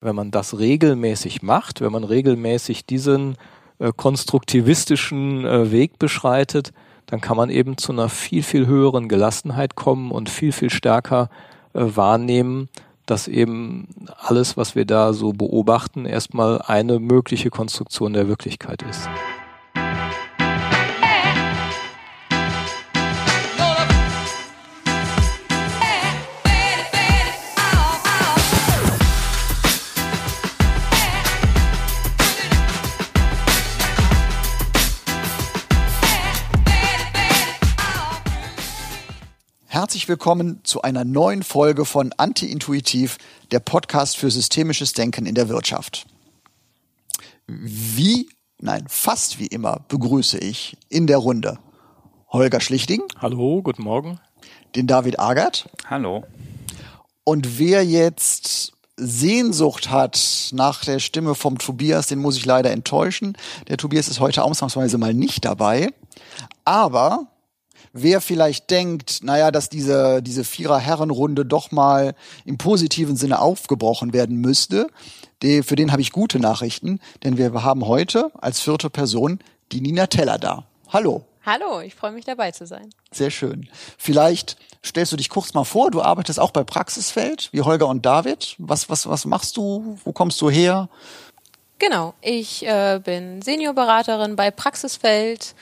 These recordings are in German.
wenn man das regelmäßig macht, wenn man regelmäßig diesen äh, konstruktivistischen äh, Weg beschreitet, dann kann man eben zu einer viel, viel höheren Gelassenheit kommen und viel, viel stärker äh, wahrnehmen, dass eben alles, was wir da so beobachten, erstmal eine mögliche Konstruktion der Wirklichkeit ist. Herzlich willkommen zu einer neuen Folge von Anti-Intuitiv, der Podcast für systemisches Denken in der Wirtschaft. Wie, nein, fast wie immer begrüße ich in der Runde Holger Schlichting. Hallo, guten Morgen. Den David Agert. Hallo. Und wer jetzt Sehnsucht hat nach der Stimme vom Tobias, den muss ich leider enttäuschen. Der Tobias ist heute ausnahmsweise mal nicht dabei. Aber wer vielleicht denkt, naja, dass diese, diese Vierer-Herrenrunde doch mal im positiven Sinne aufgebrochen werden müsste, die, für den habe ich gute Nachrichten, denn wir haben heute als vierte Person die Nina Teller da. Hallo. Hallo, ich freue mich dabei zu sein. Sehr schön. Vielleicht stellst du dich kurz mal vor. Du arbeitest auch bei Praxisfeld, wie Holger und David. Was, was, was machst du? Wo kommst du her? Genau, ich äh, bin Seniorberaterin bei Praxisfeld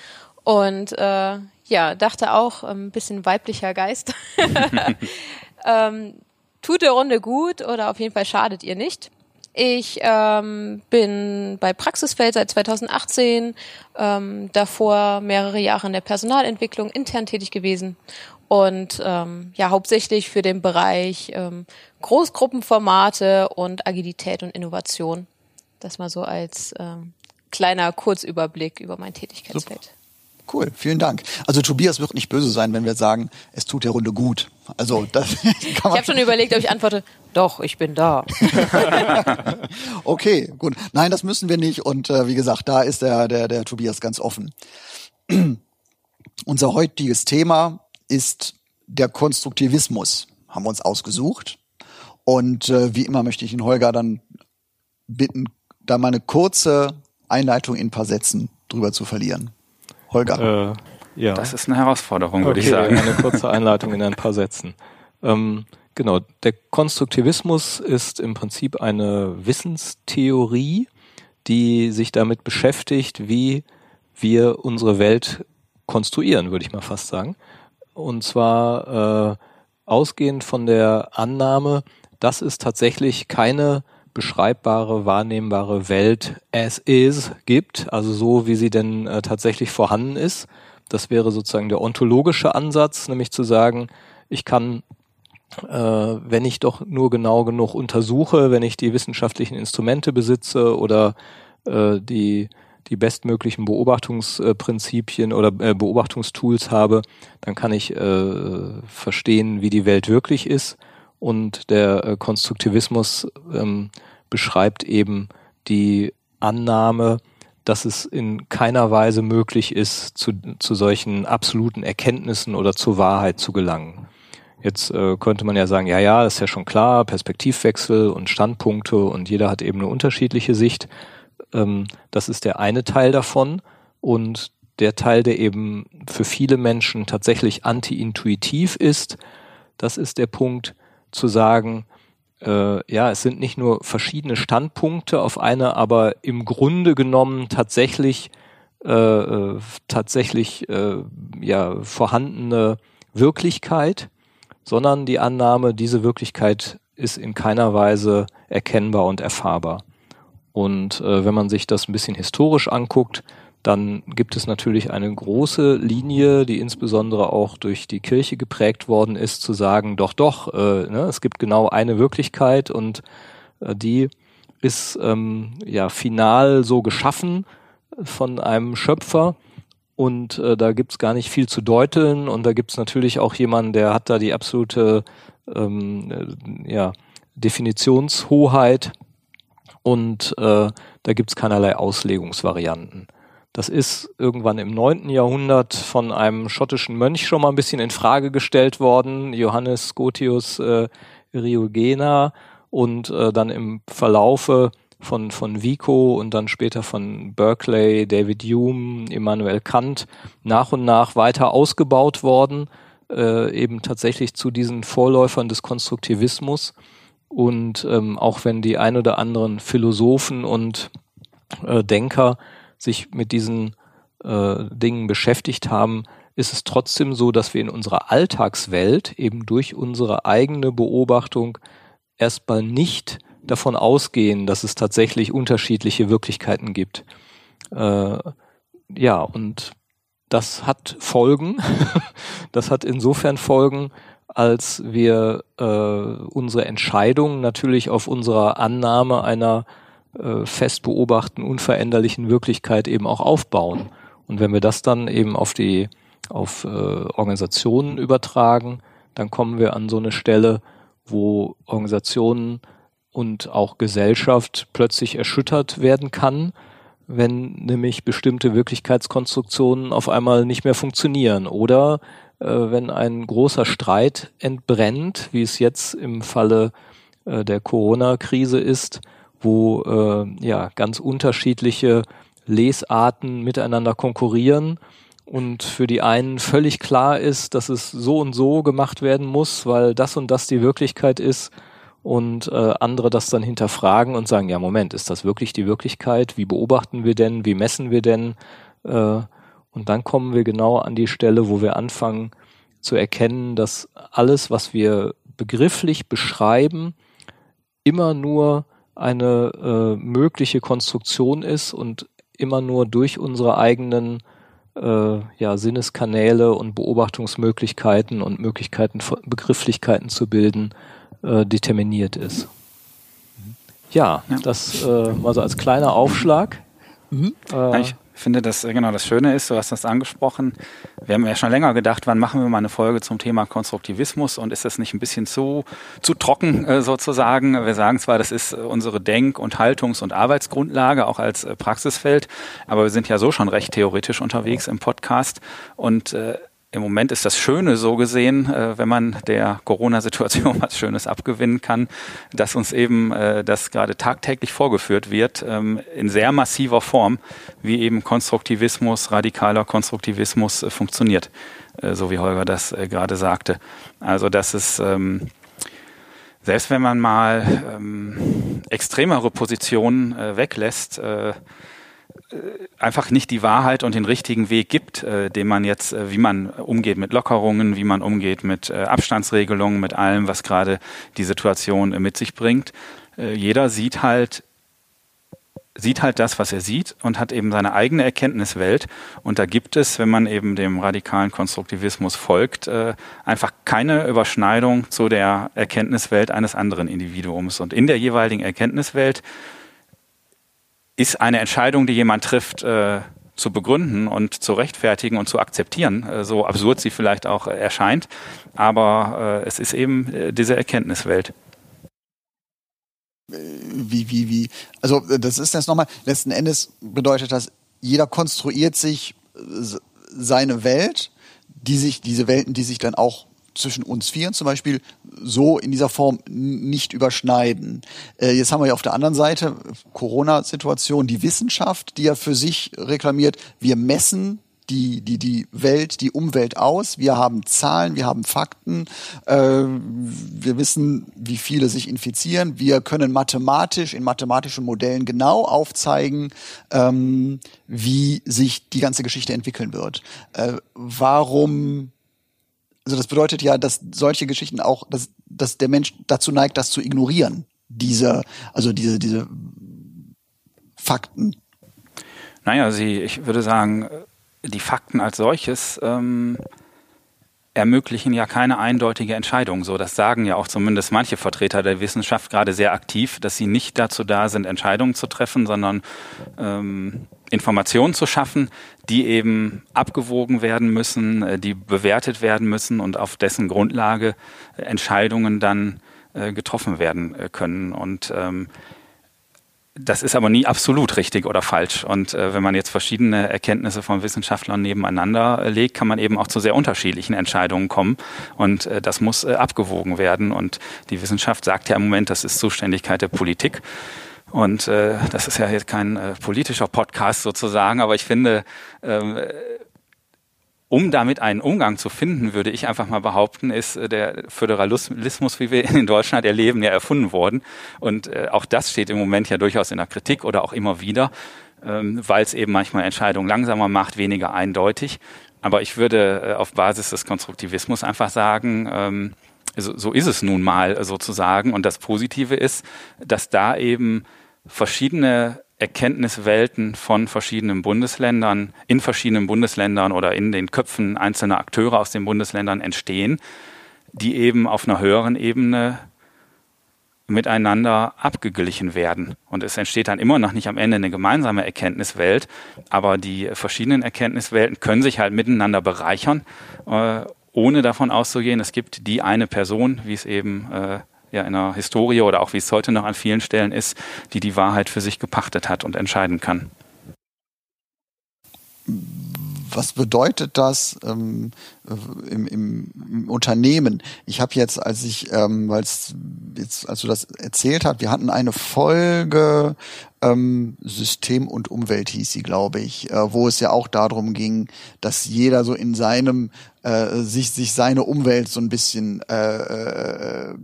und äh, ja, dachte auch, ein ähm, bisschen weiblicher Geist. ähm, tut der Runde gut oder auf jeden Fall schadet ihr nicht. Ich ähm, bin bei Praxisfeld seit 2018, ähm, davor mehrere Jahre in der Personalentwicklung intern tätig gewesen und ähm, ja hauptsächlich für den Bereich ähm, Großgruppenformate und Agilität und Innovation. Das mal so als ähm, kleiner Kurzüberblick über mein Tätigkeitsfeld. Super. Cool, vielen Dank. Also Tobias wird nicht böse sein, wenn wir sagen, es tut der Runde gut. Also das kann man Ich habe schon überlegt, ob ich antworte, doch, ich bin da. okay, gut. Nein, das müssen wir nicht. Und äh, wie gesagt, da ist der, der, der Tobias ganz offen. Unser heutiges Thema ist der Konstruktivismus. Haben wir uns ausgesucht. Und äh, wie immer möchte ich den Holger dann bitten, da mal eine kurze Einleitung in ein paar Sätzen drüber zu verlieren. Holger. Äh, ja. Das ist eine Herausforderung, würde okay, ich sagen. Eine kurze Einleitung in ein paar Sätzen. Ähm, genau, der Konstruktivismus ist im Prinzip eine Wissenstheorie, die sich damit beschäftigt, wie wir unsere Welt konstruieren, würde ich mal fast sagen. Und zwar äh, ausgehend von der Annahme, dass es tatsächlich keine beschreibbare, wahrnehmbare Welt as is gibt, also so, wie sie denn äh, tatsächlich vorhanden ist. Das wäre sozusagen der ontologische Ansatz, nämlich zu sagen, ich kann, äh, wenn ich doch nur genau genug untersuche, wenn ich die wissenschaftlichen Instrumente besitze oder äh, die die bestmöglichen Beobachtungsprinzipien oder äh, Beobachtungstools habe, dann kann ich äh, verstehen, wie die Welt wirklich ist. Und der äh, Konstruktivismus ähm, beschreibt eben die Annahme, dass es in keiner Weise möglich ist, zu, zu solchen absoluten Erkenntnissen oder zur Wahrheit zu gelangen. Jetzt äh, könnte man ja sagen, ja, ja, ist ja schon klar, Perspektivwechsel und Standpunkte und jeder hat eben eine unterschiedliche Sicht. Ähm, das ist der eine Teil davon und der Teil, der eben für viele Menschen tatsächlich anti-intuitiv ist, das ist der Punkt zu sagen, äh, ja, es sind nicht nur verschiedene Standpunkte auf eine, aber im Grunde genommen tatsächlich äh, äh, tatsächlich äh, ja vorhandene Wirklichkeit, sondern die Annahme, diese Wirklichkeit ist in keiner Weise erkennbar und erfahrbar. Und äh, wenn man sich das ein bisschen historisch anguckt, dann gibt es natürlich eine große Linie, die insbesondere auch durch die Kirche geprägt worden ist, zu sagen, doch, doch, äh, ne, es gibt genau eine Wirklichkeit und äh, die ist ähm, ja final so geschaffen von einem Schöpfer und äh, da gibt's gar nicht viel zu deuteln und da gibt's natürlich auch jemanden, der hat da die absolute ähm, äh, ja, Definitionshoheit und äh, da gibt's keinerlei Auslegungsvarianten. Das ist irgendwann im neunten Jahrhundert von einem schottischen Mönch schon mal ein bisschen in Frage gestellt worden, Johannes Scotius äh, Riogena. und äh, dann im Verlaufe von, von Vico und dann später von Berkeley, David Hume, Immanuel Kant nach und nach weiter ausgebaut worden, äh, eben tatsächlich zu diesen Vorläufern des Konstruktivismus. Und ähm, auch wenn die ein oder anderen Philosophen und äh, Denker sich mit diesen äh, Dingen beschäftigt haben, ist es trotzdem so, dass wir in unserer Alltagswelt eben durch unsere eigene Beobachtung erstmal nicht davon ausgehen, dass es tatsächlich unterschiedliche Wirklichkeiten gibt. Äh, ja, und das hat Folgen. das hat insofern Folgen, als wir äh, unsere Entscheidung natürlich auf unserer Annahme einer äh, fest beobachten, unveränderlichen Wirklichkeit eben auch aufbauen. Und wenn wir das dann eben auf die auf äh, Organisationen übertragen, dann kommen wir an so eine Stelle, wo Organisationen und auch Gesellschaft plötzlich erschüttert werden kann, wenn nämlich bestimmte Wirklichkeitskonstruktionen auf einmal nicht mehr funktionieren oder äh, wenn ein großer Streit entbrennt, wie es jetzt im Falle äh, der Corona-Krise ist, wo äh, ja ganz unterschiedliche Lesarten miteinander konkurrieren und für die einen völlig klar ist, dass es so und so gemacht werden muss, weil das und das die Wirklichkeit ist und äh, andere das dann hinterfragen und sagen, ja Moment, ist das wirklich die Wirklichkeit? Wie beobachten wir denn? Wie messen wir denn? Äh, und dann kommen wir genau an die Stelle, wo wir anfangen zu erkennen, dass alles, was wir begrifflich beschreiben, immer nur eine äh, mögliche Konstruktion ist und immer nur durch unsere eigenen äh, ja, Sinneskanäle und Beobachtungsmöglichkeiten und Möglichkeiten, Begrifflichkeiten zu bilden, äh, determiniert ist. Ja, ja. das äh, mal so als kleiner Aufschlag. Mhm. Äh, ich finde, dass äh, genau das Schöne ist, du hast das angesprochen. Wir haben ja schon länger gedacht, wann machen wir mal eine Folge zum Thema Konstruktivismus und ist das nicht ein bisschen zu, zu trocken äh, sozusagen? Wir sagen zwar, das ist äh, unsere Denk- und Haltungs- und Arbeitsgrundlage, auch als Praxisfeld, aber wir sind ja so schon recht theoretisch unterwegs im Podcast und äh, im Moment ist das Schöne so gesehen, äh, wenn man der Corona-Situation was Schönes abgewinnen kann, dass uns eben äh, das gerade tagtäglich vorgeführt wird, ähm, in sehr massiver Form, wie eben Konstruktivismus, radikaler Konstruktivismus äh, funktioniert, so wie Holger das gerade sagte. Also das ist ähm, selbst wenn man mal ähm, extremere Positionen weglässt, einfach nicht die Wahrheit und den richtigen Weg gibt, äh, den man jetzt, äh, wie man umgeht mit Lockerungen, wie man umgeht mit äh, Abstandsregelungen, mit allem, was gerade die Situation äh, mit sich bringt. Äh, jeder sieht halt sieht halt das, was er sieht und hat eben seine eigene Erkenntniswelt. Und da gibt es, wenn man eben dem radikalen Konstruktivismus folgt, einfach keine Überschneidung zu der Erkenntniswelt eines anderen Individuums. Und in der jeweiligen Erkenntniswelt ist eine Entscheidung, die jemand trifft, äh, zu begründen und zu rechtfertigen und zu akzeptieren, äh, so absurd sie vielleicht auch erscheint. Aber äh, es ist eben diese Erkenntniswelt. Wie, wie, wie? Also das ist jetzt nochmal, letzten Endes bedeutet das, jeder konstruiert sich seine Welt, die sich, diese Welten, die sich dann auch zwischen uns Vieren zum Beispiel so in dieser Form nicht überschneiden. Äh, jetzt haben wir ja auf der anderen Seite Corona-Situation, die Wissenschaft, die ja für sich reklamiert, wir messen die, die, die Welt, die Umwelt aus. Wir haben Zahlen, wir haben Fakten, äh, wir wissen, wie viele sich infizieren. Wir können mathematisch, in mathematischen Modellen genau aufzeigen, ähm, wie sich die ganze Geschichte entwickeln wird. Äh, warum also das bedeutet ja, dass solche Geschichten auch, dass, dass der Mensch dazu neigt, das zu ignorieren. Diese, also diese, diese Fakten. Naja, sie, ich würde sagen, die Fakten als solches ähm, ermöglichen ja keine eindeutige Entscheidung. So, das sagen ja auch zumindest manche Vertreter der Wissenschaft gerade sehr aktiv, dass sie nicht dazu da sind, Entscheidungen zu treffen, sondern ähm, Informationen zu schaffen, die eben abgewogen werden müssen, äh, die bewertet werden müssen und auf dessen Grundlage Entscheidungen dann äh, getroffen werden äh, können. Und ähm, das ist aber nie absolut richtig oder falsch. Und äh, wenn man jetzt verschiedene Erkenntnisse von Wissenschaftlern nebeneinander legt, kann man eben auch zu sehr unterschiedlichen Entscheidungen kommen. Und äh, das muss äh, abgewogen werden. Und die Wissenschaft sagt ja im Moment, das ist Zuständigkeit der Politik. Und äh, das ist ja jetzt kein äh, politischer Podcast sozusagen, aber ich finde, äh, um damit einen Umgang zu finden, würde ich einfach mal behaupten, ist äh, der Föderalismus, wie wir ihn in Deutschland erleben, ja erfunden worden. Und äh, auch das steht im Moment ja durchaus in der Kritik oder auch immer wieder, ähm, weil es eben manchmal Entscheidungen langsamer macht, weniger eindeutig. Aber ich würde äh, auf Basis des Konstruktivismus einfach sagen, ähm, so, ist es nun mal sozusagen. Und das Positive ist, dass da eben verschiedene Erkenntniswelten von verschiedenen Bundesländern, in verschiedenen Bundesländern oder in den Köpfen einzelner Akteure aus den Bundesländern entstehen, die eben auf einer höheren Ebene miteinander abgeglichen werden. Und es entsteht dann immer noch nicht am Ende eine gemeinsame Erkenntniswelt, aber die verschiedenen Erkenntniswelten können sich halt miteinander bereichern, äh, ohne davon auszugehen, es gibt die eine Person, wie es eben äh, ja in der Historie oder auch wie es heute noch an vielen Stellen ist, die die Wahrheit für sich gepachtet hat und entscheiden kann. Was bedeutet das ähm, im, im, im, Unternehmen? Ich habe jetzt, als ich, ähm, weil jetzt, als du das erzählt hast, wir hatten eine Folge ähm, System und Umwelt hieß sie, glaube ich, äh, wo es ja auch darum ging, dass jeder so in seinem äh, sich, sich seine Umwelt so ein bisschen äh, äh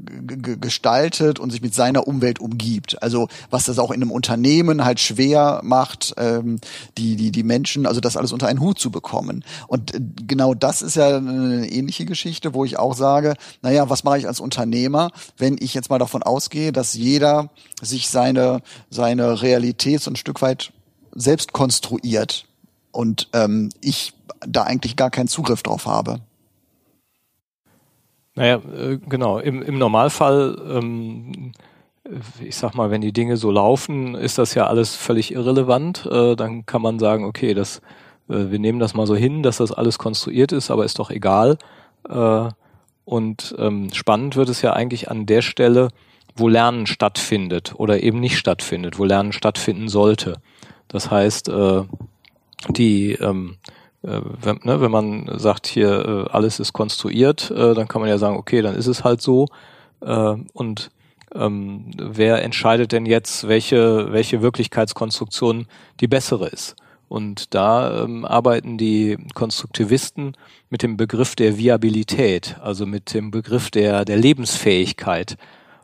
gestaltet und sich mit seiner Umwelt umgibt. Also was das auch in einem Unternehmen halt schwer macht, ähm, die, die, die Menschen, also das alles unter einen Hut zu bekommen. Und äh, genau das ist ja eine ähnliche Geschichte, wo ich auch sage, naja, was mache ich als Unternehmer, wenn ich jetzt mal davon ausgehe, dass jeder sich seine, seine Realität so ein Stück weit selbst konstruiert und ähm, ich da eigentlich gar keinen Zugriff drauf habe. Naja, äh, genau. Im, im Normalfall, ähm, ich sag mal, wenn die Dinge so laufen, ist das ja alles völlig irrelevant. Äh, dann kann man sagen, okay, das, äh, wir nehmen das mal so hin, dass das alles konstruiert ist, aber ist doch egal. Äh, und ähm, spannend wird es ja eigentlich an der Stelle, wo Lernen stattfindet oder eben nicht stattfindet, wo Lernen stattfinden sollte. Das heißt, äh, die ähm, äh, wenn, ne, wenn man sagt, hier äh, alles ist konstruiert, äh, dann kann man ja sagen, okay, dann ist es halt so. Äh, und ähm, wer entscheidet denn jetzt, welche, welche Wirklichkeitskonstruktion die bessere ist? Und da ähm, arbeiten die Konstruktivisten mit dem Begriff der Viabilität, also mit dem Begriff der, der Lebensfähigkeit.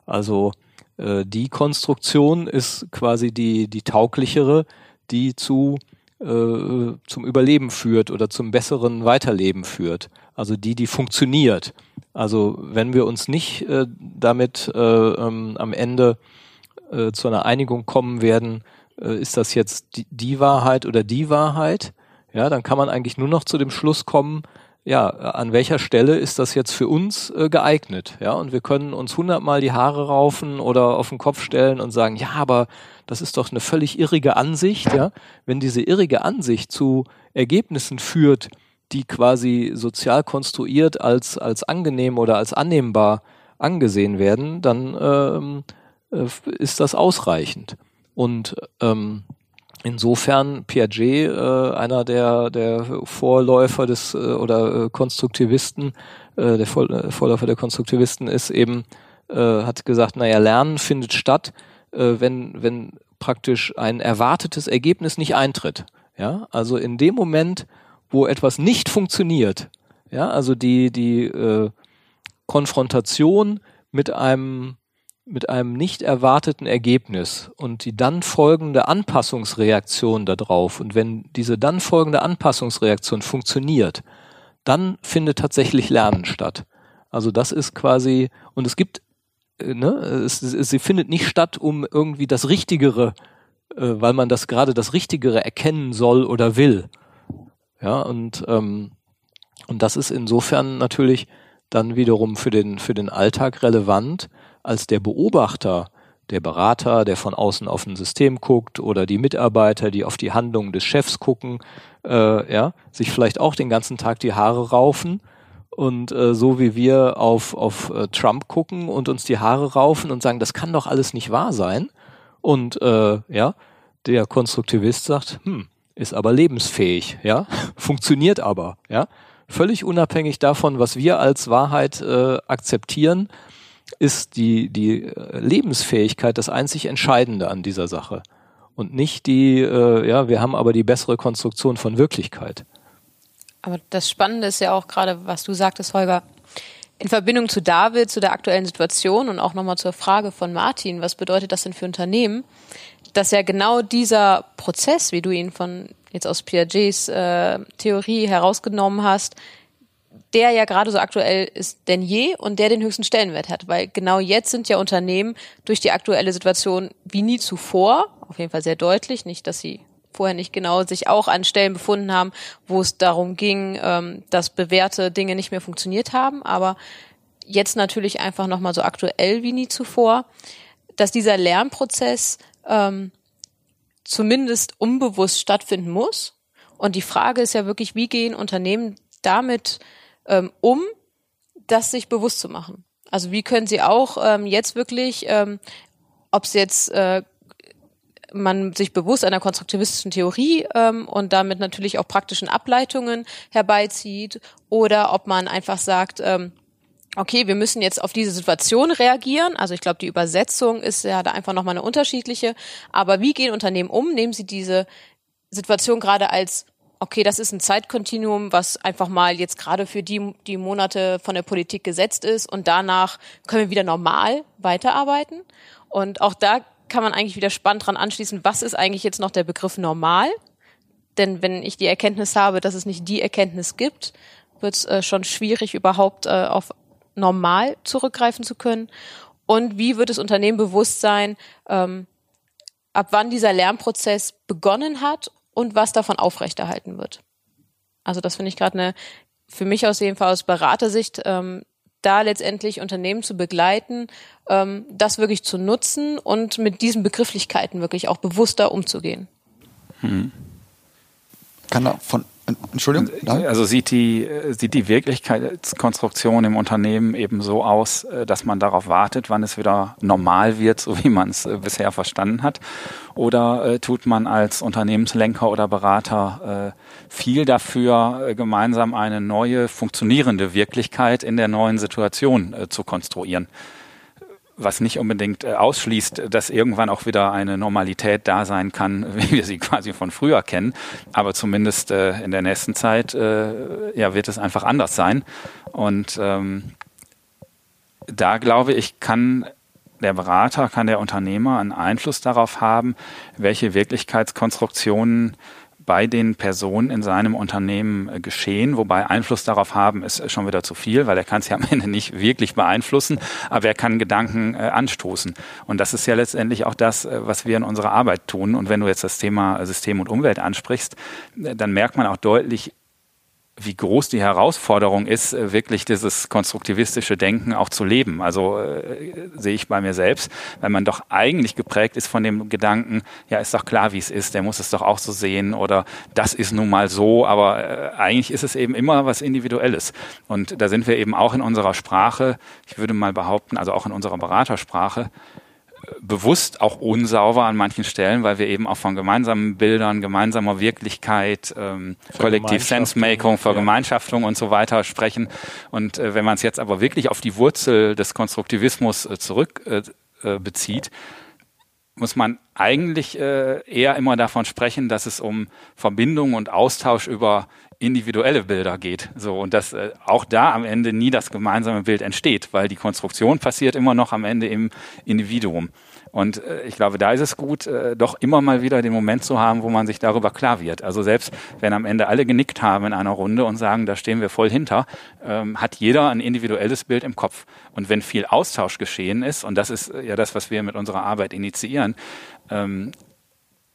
Also äh, die Konstruktion ist quasi die, die tauglichere, die zu äh, zum Überleben führt oder zum besseren Weiterleben führt. Also die, die funktioniert. Also wenn wir uns nicht äh, damit äh, ähm, am Ende äh, zu einer Einigung kommen werden, äh, ist das jetzt die, die Wahrheit oder die Wahrheit, ja, dann kann man eigentlich nur noch zu dem Schluss kommen, ja, an welcher Stelle ist das jetzt für uns äh, geeignet? Ja, und wir können uns hundertmal die Haare raufen oder auf den Kopf stellen und sagen, ja, aber das ist doch eine völlig irrige Ansicht, ja. Wenn diese irrige Ansicht zu Ergebnissen führt, die quasi sozial konstruiert als, als angenehm oder als annehmbar angesehen werden, dann ähm, äh, ist das ausreichend. Und ähm, Insofern Piaget, äh, einer der, der Vorläufer des äh, oder äh, Konstruktivisten, äh, der äh, Vorläufer der Konstruktivisten ist eben, äh, hat gesagt, naja, Lernen findet statt, äh, wenn, wenn praktisch ein erwartetes Ergebnis nicht eintritt. Ja, also in dem Moment, wo etwas nicht funktioniert, ja, also die, die äh, Konfrontation mit einem mit einem nicht erwarteten Ergebnis und die dann folgende Anpassungsreaktion darauf und wenn diese dann folgende Anpassungsreaktion funktioniert, dann findet tatsächlich Lernen statt. Also das ist quasi und es gibt äh, ne, es, es, sie findet nicht statt, um irgendwie das Richtigere, äh, weil man das gerade das Richtigere erkennen soll oder will. Ja und ähm, und das ist insofern natürlich dann wiederum für den für den Alltag relevant, als der Beobachter, der Berater, der von außen auf ein System guckt oder die Mitarbeiter, die auf die Handlungen des Chefs gucken, äh, ja, sich vielleicht auch den ganzen Tag die Haare raufen und äh, so wie wir auf, auf äh, Trump gucken und uns die Haare raufen und sagen, das kann doch alles nicht wahr sein. Und äh, ja, der Konstruktivist sagt, hm, ist aber lebensfähig, ja, funktioniert aber, ja, völlig unabhängig davon, was wir als Wahrheit äh, akzeptieren, ist die die äh, Lebensfähigkeit das einzig Entscheidende an dieser Sache und nicht die, äh, ja, wir haben aber die bessere Konstruktion von Wirklichkeit. Aber das Spannende ist ja auch gerade, was du sagtest, Holger, in Verbindung zu David, zu der aktuellen Situation und auch nochmal zur Frage von Martin, was bedeutet das denn für Unternehmen, dass ja genau dieser Prozess, wie du ihn von jetzt aus Piagets äh, Theorie herausgenommen hast, der ja gerade so aktuell ist denn je und der den höchsten Stellenwert hat, weil genau jetzt sind ja Unternehmen durch die aktuelle Situation wie nie zuvor, auf jeden Fall sehr deutlich, nicht, dass sie vorher nicht genau sich auch an Stellen befunden haben, wo es darum ging, ähm, dass bewährte Dinge nicht mehr funktioniert haben, aber jetzt natürlich einfach nochmal so aktuell wie nie zuvor, dass dieser Lernprozess ähm, zumindest unbewusst stattfinden muss. Und die Frage ist ja wirklich, wie gehen Unternehmen damit ähm, um, das sich bewusst zu machen? Also wie können sie auch ähm, jetzt wirklich, ähm, ob es jetzt äh, man sich bewusst einer konstruktivistischen Theorie ähm, und damit natürlich auch praktischen Ableitungen herbeizieht oder ob man einfach sagt, ähm, okay, wir müssen jetzt auf diese Situation reagieren. Also ich glaube, die Übersetzung ist ja da einfach nochmal eine unterschiedliche. Aber wie gehen Unternehmen um? Nehmen sie diese Situation gerade als okay, das ist ein Zeitkontinuum, was einfach mal jetzt gerade für die, die Monate von der Politik gesetzt ist und danach können wir wieder normal weiterarbeiten. Und auch da kann man eigentlich wieder spannend dran anschließen, was ist eigentlich jetzt noch der Begriff normal? Denn wenn ich die Erkenntnis habe, dass es nicht die Erkenntnis gibt, wird es äh, schon schwierig, überhaupt äh, auf normal zurückgreifen zu können. Und wie wird das Unternehmen bewusst sein, ähm, ab wann dieser Lernprozess begonnen hat und was davon aufrechterhalten wird? Also das finde ich gerade eine, für mich aus jeden Fall aus Beratersicht ähm, da letztendlich Unternehmen zu begleiten, ähm, das wirklich zu nutzen und mit diesen Begrifflichkeiten wirklich auch bewusster umzugehen. Hm. Kann da von Entschuldigung? Nein? Also sieht die, sieht die Wirklichkeitskonstruktion im Unternehmen eben so aus, äh, dass man darauf wartet, wann es wieder normal wird, so wie man es äh, bisher verstanden hat? Oder äh, tut man als Unternehmenslenker oder Berater äh, viel dafür, äh, gemeinsam eine neue, funktionierende Wirklichkeit in der neuen Situation äh, zu konstruieren? Was nicht unbedingt äh, ausschließt, dass irgendwann auch wieder eine Normalität da sein kann, wie wir sie quasi von früher kennen. Aber zumindest äh, in der nächsten Zeit äh, ja, wird es einfach anders sein. Und ähm, da glaube ich, kann der Berater, kann der Unternehmer einen Einfluss darauf haben, welche Wirklichkeitskonstruktionen bei den Personen in seinem Unternehmen äh, geschehen, wobei Einfluss darauf haben ist schon wieder zu viel, weil er kann es ja am Ende nicht wirklich beeinflussen, aber er kann Gedanken äh, anstoßen. Und das ist ja letztendlich auch das, äh, was wir in unserer Arbeit tun. Und wenn du jetzt das Thema System und Umwelt ansprichst, dann merkt man auch deutlich, wie groß die Herausforderung ist, äh, wirklich dieses konstruktivistische Denken auch zu leben. Also äh, sehe ich bei mir selbst, weil man doch eigentlich geprägt ist von dem Gedanken, ja, ist doch klar, wie es ist, der muss es doch auch so sehen oder das ist nun mal so, aber äh, eigentlich ist es eben immer was Individuelles. Und da sind wir eben auch in unserer Sprache, ich würde mal behaupten, also auch in unserer Beratersprache, bewusst auch unsauber an manchen Stellen, weil wir eben auch von gemeinsamen Bildern, gemeinsamer Wirklichkeit, ähm, Kollektiv Sensemaking, Vergemeinschaftung ja. und so weiter sprechen. Und äh, wenn man es jetzt aber wirklich auf die Wurzel des Konstruktivismus äh, zurück äh, äh bezieht, muss man eigentlich äh, eher immer davon sprechen, dass es um Verbindung und Austausch über individuelle Bilder geht. So und dass äh, auch da am Ende nie das gemeinsame Bild entsteht, weil die Konstruktion passiert immer noch am Ende im Individuum. Und äh, ich glaube, da ist es gut, äh, doch immer mal wieder den Moment zu haben, wo man sich darüber klar wird. Also selbst wenn am Ende alle genickt haben in einer Runde und sagen, da stehen wir voll hinter, ähm, hat jeder ein individuelles Bild im Kopf. Und wenn viel Austausch geschehen ist, und das ist äh, ja das, was wir mit unserer Arbeit initiieren, ähm,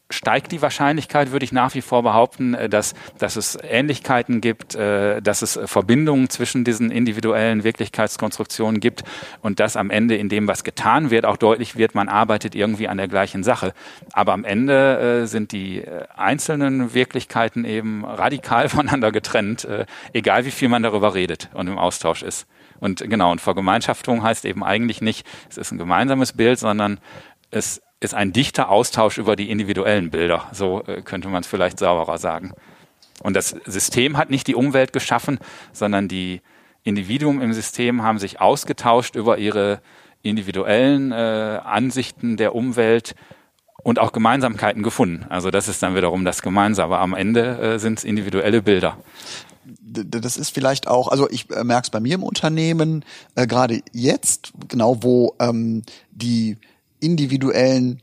steigt die Wahrscheinlichkeit, würde ich nach wie vor behaupten, äh, dass, dass es Ähnlichkeiten gibt, äh, dass es Verbindungen zwischen diesen individuellen Wirklichkeitskonstruktionen gibt und dass am Ende in dem, was getan wird, auch deutlich wird, man arbeitet irgendwie an der gleichen Sache. Aber am Ende äh, sind die einzelnen Wirklichkeiten eben radikal voneinander getrennt, egal wie viel man darüber redet und im Austausch ist. Und genau, und Vergemeinschaftung heißt eben eigentlich nicht, es ist ein gemeinsames Bild, sondern es ist ein dichter Austausch über die individuellen Bilder. So äh, könnte man es vielleicht sauberer sagen. Und das System hat nicht die Umwelt geschaffen, sondern die Individuen im System haben sich ausgetauscht über ihre individuellen äh, Ansichten der Umwelt und auch Gemeinsamkeiten gefunden. Also das ist dann wiederum das Gemeinsame. Am Ende äh, sind es individuelle Bilder das ist vielleicht auch, also ich äh, merke es bei mir im Unternehmen, äh, gerade jetzt, genau, wo ähm, die individuellen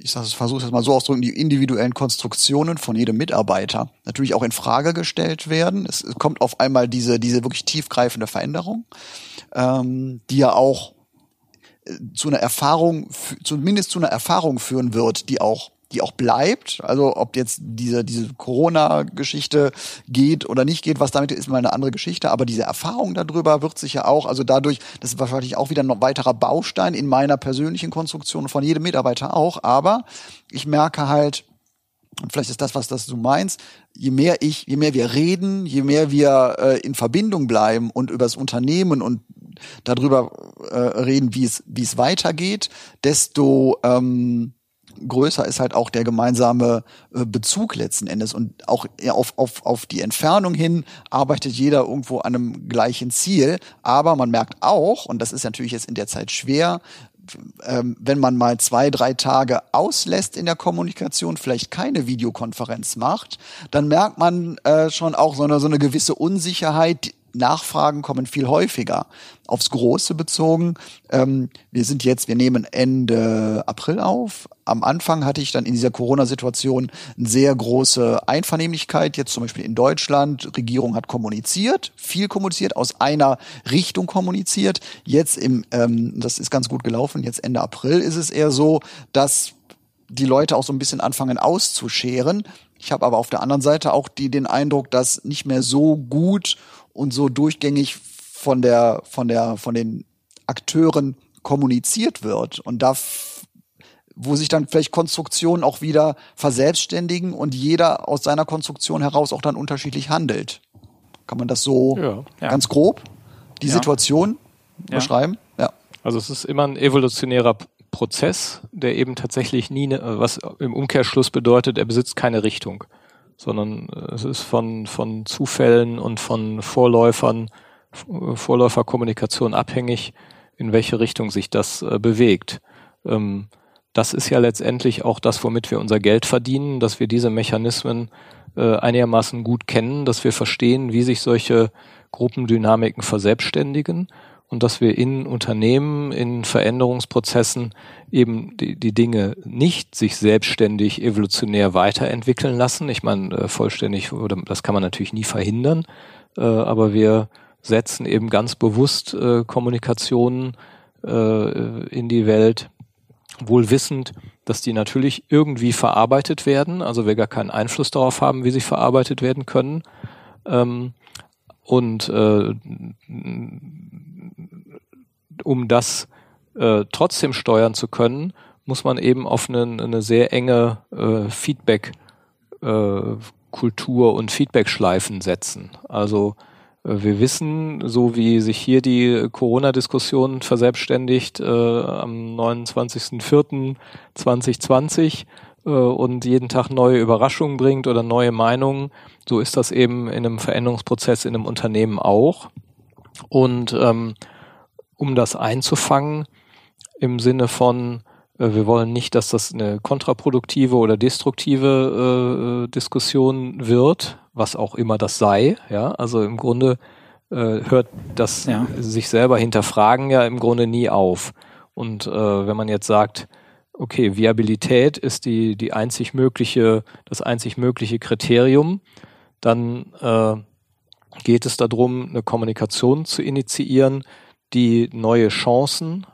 ich versuche es mal so auszudrücken, die individuellen Konstruktionen von jedem Mitarbeiter natürlich auch in Frage gestellt werden. Es kommt auf einmal diese, diese wirklich tiefgreifende Veränderung, ähm, die ja auch äh, zu einer Erfahrung, zumindest zu einer Erfahrung führen wird, die auch die auch bleibt. Also ob jetzt diese, diese Corona-Geschichte geht oder nicht geht, was damit ist mal eine andere Geschichte. Aber diese Erfahrung darüber wird sich ja auch, also dadurch, das ist wahrscheinlich auch wieder ein weiterer Baustein in meiner persönlichen Konstruktion von jedem Mitarbeiter auch. Aber ich merke halt, und vielleicht ist das, was das du meinst, je mehr ich, je mehr wir reden, je mehr wir äh, in Verbindung bleiben und über das Unternehmen und darüber äh, reden, wie es, wie es weitergeht, desto ähm, größer ist halt auch der gemeinsame äh, Bezug letzten Endes. Und auch auf, auf, auf die Entfernung hin arbeitet jeder irgendwo an einem gleichen Ziel. Aber man merkt auch, und das ist natürlich jetzt in der Zeit schwer, ähm, wenn man mal zwei, drei Tage auslässt in der Kommunikation, vielleicht keine Videokonferenz macht, dann merkt man äh, schon auch so eine, so eine gewisse Unsicherheit, Nachfragen kommen viel häufiger. Aufs Große bezogen, ähm, wir sind jetzt, wir nehmen Ende April auf. Am Anfang hatte ich dann in dieser Corona-Situation eine sehr große Einvernehmlichkeit. Jetzt zum Beispiel in Deutschland, Regierung hat kommuniziert, viel kommuniziert, aus einer Richtung kommuniziert. Jetzt im, ähm, das ist ganz gut gelaufen, jetzt Ende April ist es eher so, dass die Leute auch so ein bisschen anfangen auszuscheren. Ich habe aber auf der anderen Seite auch die, den Eindruck, dass nicht mehr so gut und so durchgängig von der, von der, von den Akteuren kommuniziert wird und da wo sich dann vielleicht Konstruktionen auch wieder verselbstständigen und jeder aus seiner Konstruktion heraus auch dann unterschiedlich handelt. Kann man das so ja. ganz grob die ja. Situation beschreiben? Ja. Also es ist immer ein evolutionärer Prozess, der eben tatsächlich nie, ne, was im Umkehrschluss bedeutet, er besitzt keine Richtung sondern äh, es ist von, von Zufällen und von Vorläufern, Vorläuferkommunikation abhängig, in welche Richtung sich das äh, bewegt. Ähm, das ist ja letztendlich auch das, womit wir unser Geld verdienen, dass wir diese Mechanismen äh, einigermaßen gut kennen, dass wir verstehen, wie sich solche Gruppendynamiken verselbstständigen und dass wir in Unternehmen, in Veränderungsprozessen eben die, die Dinge nicht sich selbstständig evolutionär weiterentwickeln lassen. Ich meine, äh, vollständig, oder das kann man natürlich nie verhindern, äh, aber wir setzen eben ganz bewusst äh, Kommunikationen in die Welt, wohl wissend, dass die natürlich irgendwie verarbeitet werden, also wir gar keinen Einfluss darauf haben, wie sie verarbeitet werden können. Ähm, und äh, um das äh, trotzdem steuern zu können, muss man eben auf eine, eine sehr enge äh, Feedback-Kultur äh, und Feedback-Schleifen setzen. Also äh, wir wissen, so wie sich hier die Corona-Diskussion verselbstständigt äh, am 29.04.2020 äh, und jeden Tag neue Überraschungen bringt oder neue Meinungen, so ist das eben in einem Veränderungsprozess in einem Unternehmen auch. Und ähm, um das einzufangen im Sinne von, äh, wir wollen nicht, dass das eine kontraproduktive oder destruktive äh, Diskussion wird, was auch immer das sei. Ja, also im Grunde äh, hört das ja. sich selber hinterfragen ja im Grunde nie auf. Und äh, wenn man jetzt sagt, okay, Viabilität ist die, die einzig mögliche, das einzig mögliche Kriterium, dann äh, geht es darum, eine Kommunikation zu initiieren, die neue Chancen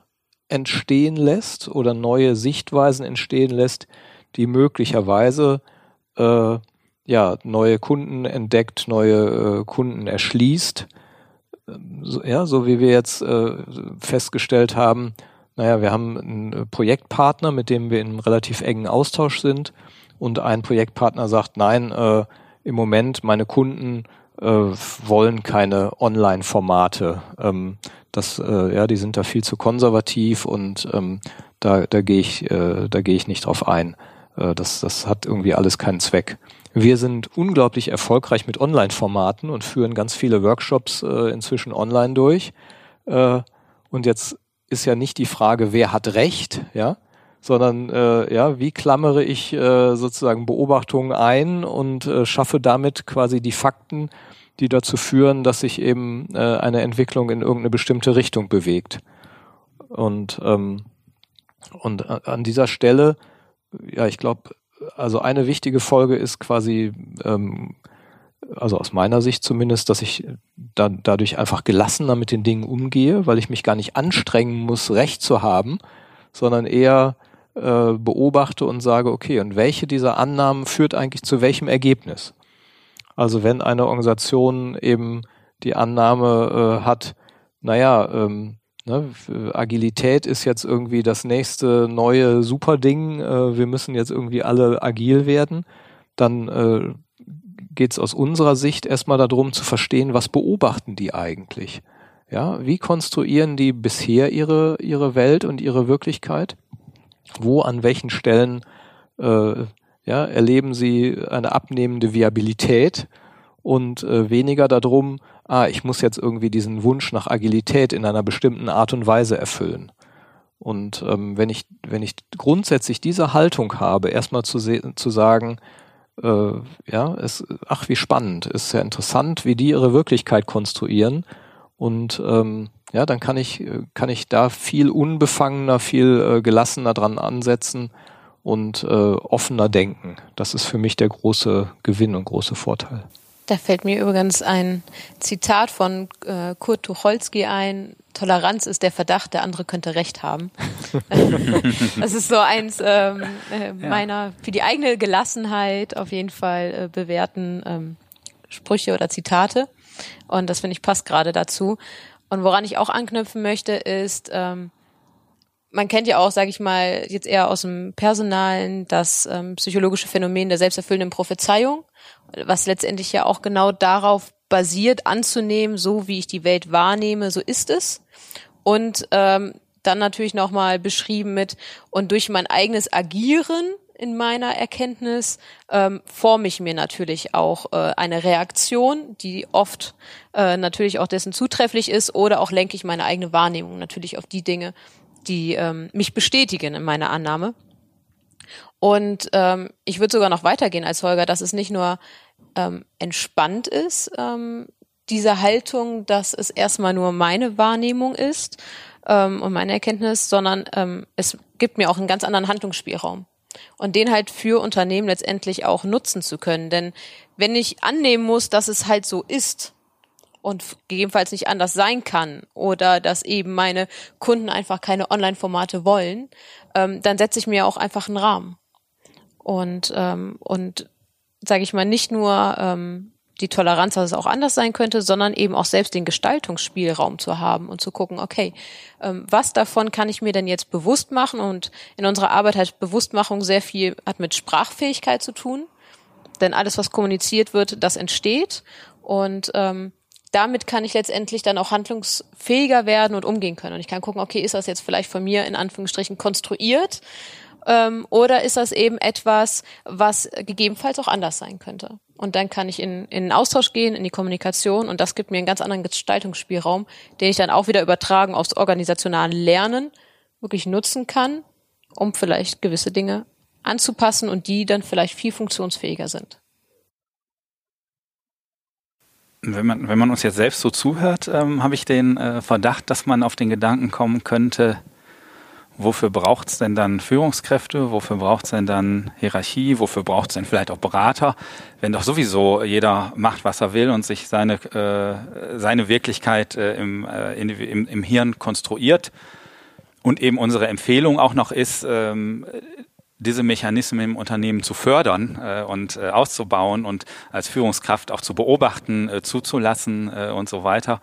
entstehen lässt oder neue Sichtweisen entstehen lässt, die möglicherweise äh, ja neue Kunden entdeckt, neue äh, Kunden erschließt. So, ja, so wie wir jetzt äh, festgestellt haben, naja, wir haben einen Projektpartner, mit dem wir in einem relativ engen Austausch sind und ein Projektpartner sagt, nein, äh, im Moment meine Kunden äh, wollen keine Online-Formate. Ähm, das, äh, ja, die sind da viel zu konservativ und ähm, da, da gehe ich, äh, da gehe ich nicht drauf ein. Äh, das, das hat irgendwie alles keinen Zweck. Wir sind unglaublich erfolgreich mit Online-Formaten und führen ganz viele Workshops äh, inzwischen online durch. Äh, und jetzt ist ja nicht die Frage, wer hat Recht, ja, sondern äh, ja, wie klammere ich äh, sozusagen Beobachtungen ein und äh, schaffe damit quasi die Fakten, die dazu führen, dass sich eben äh, eine Entwicklung in irgendeine bestimmte Richtung bewegt. Und ähm, und an dieser Stelle, ja, ich glaube, also eine wichtige Folge ist quasi, ähm, also aus meiner Sicht zumindest, dass ich da, dadurch einfach gelassener mit den Dingen umgehe, weil ich mich gar nicht anstrengen muss, Recht zu haben, sondern eher äh, beobachte und sage, okay, und welche dieser Annahmen führt eigentlich zu welchem Ergebnis? Also wenn eine Organisation eben die Annahme äh, hat, naja, ähm, Ne, Agilität ist jetzt irgendwie das nächste neue Superding. Äh, wir müssen jetzt irgendwie alle agil werden. Dann äh, geht es aus unserer Sicht erstmal darum zu verstehen, was beobachten die eigentlich? Ja, wie konstruieren die bisher ihre, ihre Welt und ihre Wirklichkeit? Wo, an welchen Stellen äh, ja, erleben sie eine abnehmende Viabilität und äh, weniger darum, ah, ich muss jetzt irgendwie diesen Wunsch nach Agilität in einer bestimmten Art und Weise erfüllen. Und ähm, wenn ich wenn ich grundsätzlich diese Haltung habe, erstmal zu zu sagen, äh, ja, es, ach wie spannend, ist sehr interessant, wie die ihre Wirklichkeit konstruieren und ähm, ja, dann kann ich kann ich da viel unbefangener, viel äh, gelassener dran ansetzen und äh, offener denken. Das ist für mich der große Gewinn und große Vorteil. Da fällt mir übrigens ein Zitat von äh, Kurt Tucholsky ein. Toleranz ist der Verdacht, der andere könnte Recht haben. das ist so eins ähm, äh, meiner für die eigene Gelassenheit auf jeden Fall äh, bewährten ähm, Sprüche oder Zitate. Und das finde ich passt gerade dazu. Und woran ich auch anknüpfen möchte, ist, ähm, man kennt ja auch, sage ich mal, jetzt eher aus dem Personalen das ähm, psychologische Phänomen der selbsterfüllenden Prophezeiung was letztendlich ja auch genau darauf basiert, anzunehmen, so wie ich die Welt wahrnehme, so ist es. Und ähm, dann natürlich nochmal beschrieben mit, und durch mein eigenes Agieren in meiner Erkenntnis ähm, forme ich mir natürlich auch äh, eine Reaktion, die oft äh, natürlich auch dessen zutrefflich ist, oder auch lenke ich meine eigene Wahrnehmung natürlich auf die Dinge, die ähm, mich bestätigen in meiner Annahme. Und ähm, ich würde sogar noch weitergehen als Holger, dass es nicht nur ähm, entspannt ist, ähm, diese Haltung, dass es erstmal nur meine Wahrnehmung ist ähm, und meine Erkenntnis, sondern ähm, es gibt mir auch einen ganz anderen Handlungsspielraum. Und den halt für Unternehmen letztendlich auch nutzen zu können. Denn wenn ich annehmen muss, dass es halt so ist, und gegebenenfalls nicht anders sein kann oder dass eben meine Kunden einfach keine Online-Formate wollen, ähm, dann setze ich mir auch einfach einen Rahmen und ähm, und sage ich mal nicht nur ähm, die Toleranz, dass es auch anders sein könnte, sondern eben auch selbst den Gestaltungsspielraum zu haben und zu gucken, okay, ähm, was davon kann ich mir denn jetzt bewusst machen? Und in unserer Arbeit hat Bewusstmachung sehr viel, hat mit Sprachfähigkeit zu tun. Denn alles, was kommuniziert wird, das entsteht. Und ähm, damit kann ich letztendlich dann auch handlungsfähiger werden und umgehen können. Und ich kann gucken, okay, ist das jetzt vielleicht von mir in Anführungsstrichen konstruiert ähm, oder ist das eben etwas, was gegebenenfalls auch anders sein könnte? Und dann kann ich in, in den Austausch gehen, in die Kommunikation und das gibt mir einen ganz anderen Gestaltungsspielraum, den ich dann auch wieder übertragen aufs organisationale Lernen wirklich nutzen kann, um vielleicht gewisse Dinge anzupassen und die dann vielleicht viel funktionsfähiger sind. Wenn man, wenn man uns jetzt selbst so zuhört, ähm, habe ich den äh, Verdacht, dass man auf den Gedanken kommen könnte, wofür braucht es denn dann Führungskräfte, wofür braucht es denn dann Hierarchie, wofür braucht es denn vielleicht auch Berater, wenn doch sowieso jeder macht, was er will und sich seine, äh, seine Wirklichkeit äh, im, äh, in, im, im Hirn konstruiert. Und eben unsere Empfehlung auch noch ist, ähm, diese Mechanismen im Unternehmen zu fördern äh, und äh, auszubauen und als Führungskraft auch zu beobachten, äh, zuzulassen äh, und so weiter.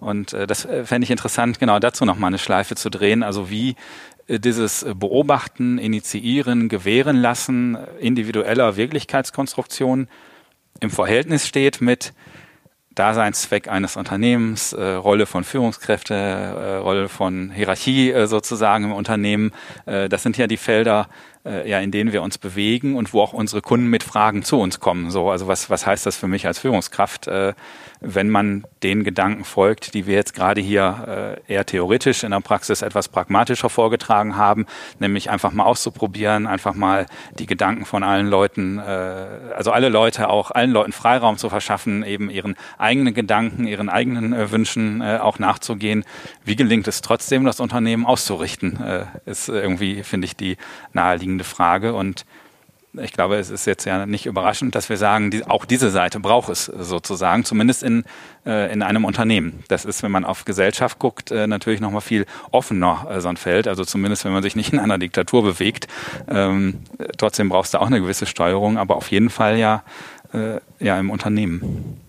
Und äh, das äh, fände ich interessant, genau dazu nochmal eine Schleife zu drehen. Also wie äh, dieses Beobachten, Initiieren, Gewähren lassen individueller Wirklichkeitskonstruktion im Verhältnis steht mit Daseinszweck eines Unternehmens, äh, Rolle von Führungskräfte, äh, Rolle von Hierarchie äh, sozusagen im Unternehmen. Äh, das sind ja die Felder, äh, ja, in denen wir uns bewegen und wo auch unsere Kunden mit Fragen zu uns kommen. So, also was, was heißt das für mich als Führungskraft, äh, wenn man den Gedanken folgt, die wir jetzt gerade hier äh, eher theoretisch in der Praxis etwas pragmatischer vorgetragen haben, nämlich einfach mal auszuprobieren, einfach mal die Gedanken von allen Leuten, äh, also alle Leute auch allen Leuten Freiraum zu verschaffen, eben ihren eigenen Gedanken, ihren eigenen äh, Wünschen äh, auch nachzugehen. Wie gelingt es trotzdem, das Unternehmen auszurichten, äh, ist irgendwie, finde ich, die naheliegende Frage und ich glaube, es ist jetzt ja nicht überraschend, dass wir sagen, die, auch diese Seite braucht es sozusagen, zumindest in, äh, in einem Unternehmen. Das ist, wenn man auf Gesellschaft guckt, äh, natürlich nochmal viel offener äh, so ein Feld, also zumindest wenn man sich nicht in einer Diktatur bewegt. Ähm, trotzdem brauchst du auch eine gewisse Steuerung, aber auf jeden Fall ja, äh, ja im Unternehmen.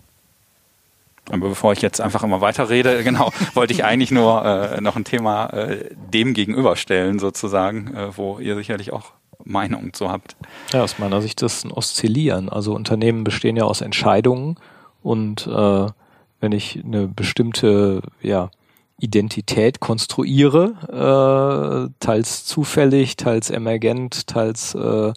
Aber bevor ich jetzt einfach immer weiterrede, genau, wollte ich eigentlich nur äh, noch ein Thema äh, dem gegenüberstellen, sozusagen, äh, wo ihr sicherlich auch Meinung zu habt. Ja, aus meiner Sicht ist ein Oszillieren. Also Unternehmen bestehen ja aus Entscheidungen und äh, wenn ich eine bestimmte ja, Identität konstruiere, äh, teils zufällig, teils emergent, teils äh,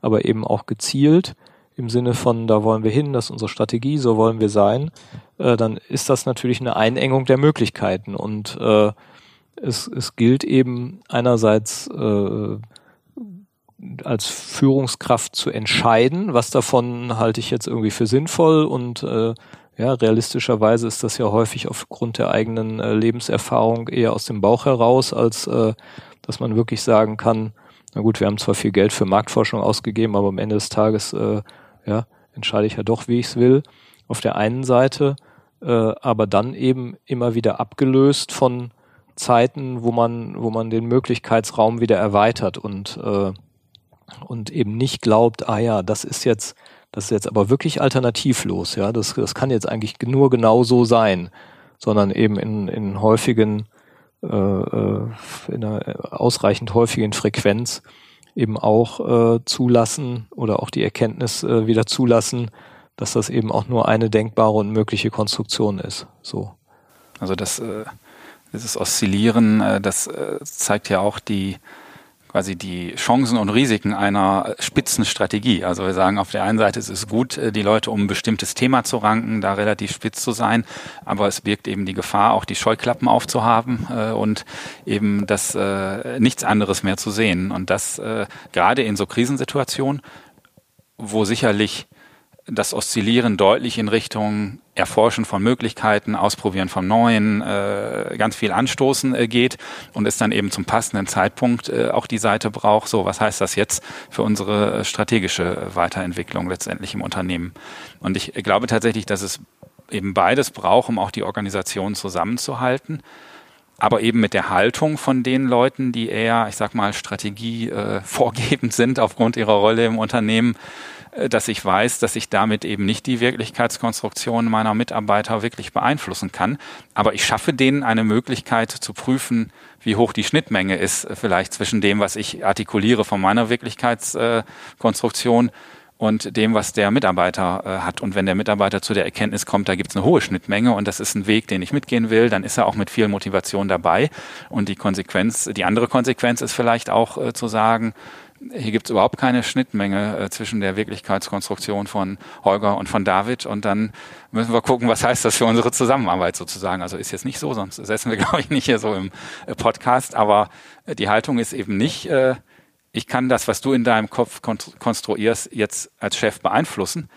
aber eben auch gezielt, im Sinne von, da wollen wir hin, das ist unsere Strategie, so wollen wir sein, äh, dann ist das natürlich eine Einengung der Möglichkeiten. Und äh, es, es gilt eben einerseits äh, als Führungskraft zu entscheiden, was davon halte ich jetzt irgendwie für sinnvoll und äh, ja, realistischerweise ist das ja häufig aufgrund der eigenen äh, Lebenserfahrung eher aus dem Bauch heraus, als äh, dass man wirklich sagen kann, na gut, wir haben zwar viel Geld für Marktforschung ausgegeben, aber am Ende des Tages äh, ja, entscheide ich ja doch, wie ich es will. Auf der einen Seite, äh, aber dann eben immer wieder abgelöst von Zeiten, wo man, wo man den Möglichkeitsraum wieder erweitert und äh, und eben nicht glaubt, ah ja, das ist jetzt, das ist jetzt aber wirklich alternativlos, ja, das, das kann jetzt eigentlich nur genau so sein, sondern eben in, in häufigen, äh, äh in einer ausreichend häufigen Frequenz eben auch äh, zulassen oder auch die Erkenntnis äh, wieder zulassen, dass das eben auch nur eine denkbare und mögliche Konstruktion ist. So. Also das, äh, dieses Oszillieren, äh, das äh, zeigt ja auch die quasi die Chancen und Risiken einer Spitzenstrategie. Also wir sagen, auf der einen Seite ist es gut, äh, die Leute um ein bestimmtes Thema zu ranken, da relativ spitz zu sein, aber es birgt eben die Gefahr, auch die Scheuklappen aufzuhaben äh, und eben das äh, nichts anderes mehr zu sehen. Und das äh, gerade in so Krisensituationen, wo sicherlich das Oszillieren deutlich in Richtung Erforschen von Möglichkeiten, Ausprobieren von Neuen, äh, ganz viel anstoßen äh, geht und es dann eben zum passenden Zeitpunkt äh, auch die Seite braucht. So, was heißt das jetzt für unsere äh, strategische Weiterentwicklung letztendlich im Unternehmen? Und ich glaube tatsächlich, dass es eben beides braucht, um auch die Organisation zusammenzuhalten aber eben mit der Haltung von den Leuten, die eher, ich sag mal, Strategie äh, vorgebend sind aufgrund ihrer Rolle im Unternehmen, äh, dass ich weiß, dass ich damit eben nicht die Wirklichkeitskonstruktion meiner Mitarbeiter wirklich beeinflussen kann. Aber ich schaffe denen eine Möglichkeit zu prüfen, wie hoch die Schnittmenge ist, äh, vielleicht zwischen dem, was ich artikuliere von meiner Wirklichkeitskonstruktion und dem, was der Mitarbeiter äh, hat. Und wenn der Mitarbeiter zu der Erkenntnis kommt, da gibt es eine hohe Schnittmenge und das ist ein Weg, den ich mitgehen will, dann ist er auch mit viel Motivation dabei. Und die Konsequenz, die andere Konsequenz ist vielleicht auch zu sagen, hier gibt es überhaupt keine Schnittmenge äh, zwischen der Wirklichkeitskonstruktion von Holger und von David und dann müssen wir gucken, was heißt das für unsere Zusammenarbeit sozusagen. Also ist jetzt nicht so, sonst setzen wir, glaube ich, nicht hier so im äh, Podcast, aber äh, die Haltung ist eben nicht, äh, ich kann das, was du in deinem Kopf konstruierst, jetzt als Chef beeinflussen.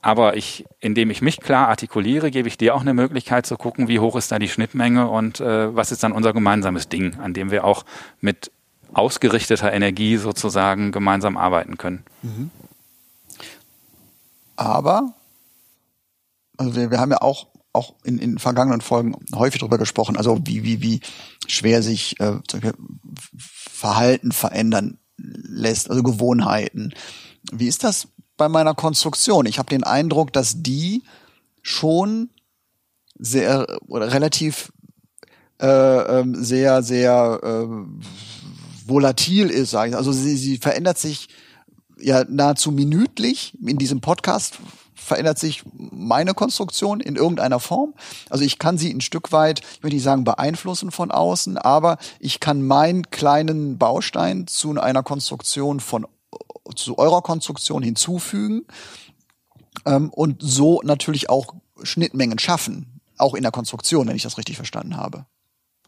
Aber ich, indem ich mich klar artikuliere, gebe ich dir auch eine Möglichkeit zu gucken, wie hoch ist da die Schnittmenge und äh, was ist dann unser gemeinsames Ding, an dem wir auch mit ausgerichteter Energie sozusagen gemeinsam arbeiten können. Mhm. Aber, also wir, wir haben ja auch auch in, in vergangenen Folgen häufig darüber gesprochen, also wie, wie, wie schwer sich äh, Verhalten verändern lässt, also Gewohnheiten. Wie ist das bei meiner Konstruktion? Ich habe den Eindruck, dass die schon sehr oder relativ äh, ähm, sehr, sehr äh, volatil ist, sage ich. Also sie, sie verändert sich ja nahezu minütlich in diesem Podcast verändert sich meine Konstruktion in irgendeiner Form. Also ich kann sie ein Stück weit, ich würde nicht sagen beeinflussen von außen, aber ich kann meinen kleinen Baustein zu einer Konstruktion von zu eurer Konstruktion hinzufügen ähm, und so natürlich auch Schnittmengen schaffen, auch in der Konstruktion, wenn ich das richtig verstanden habe.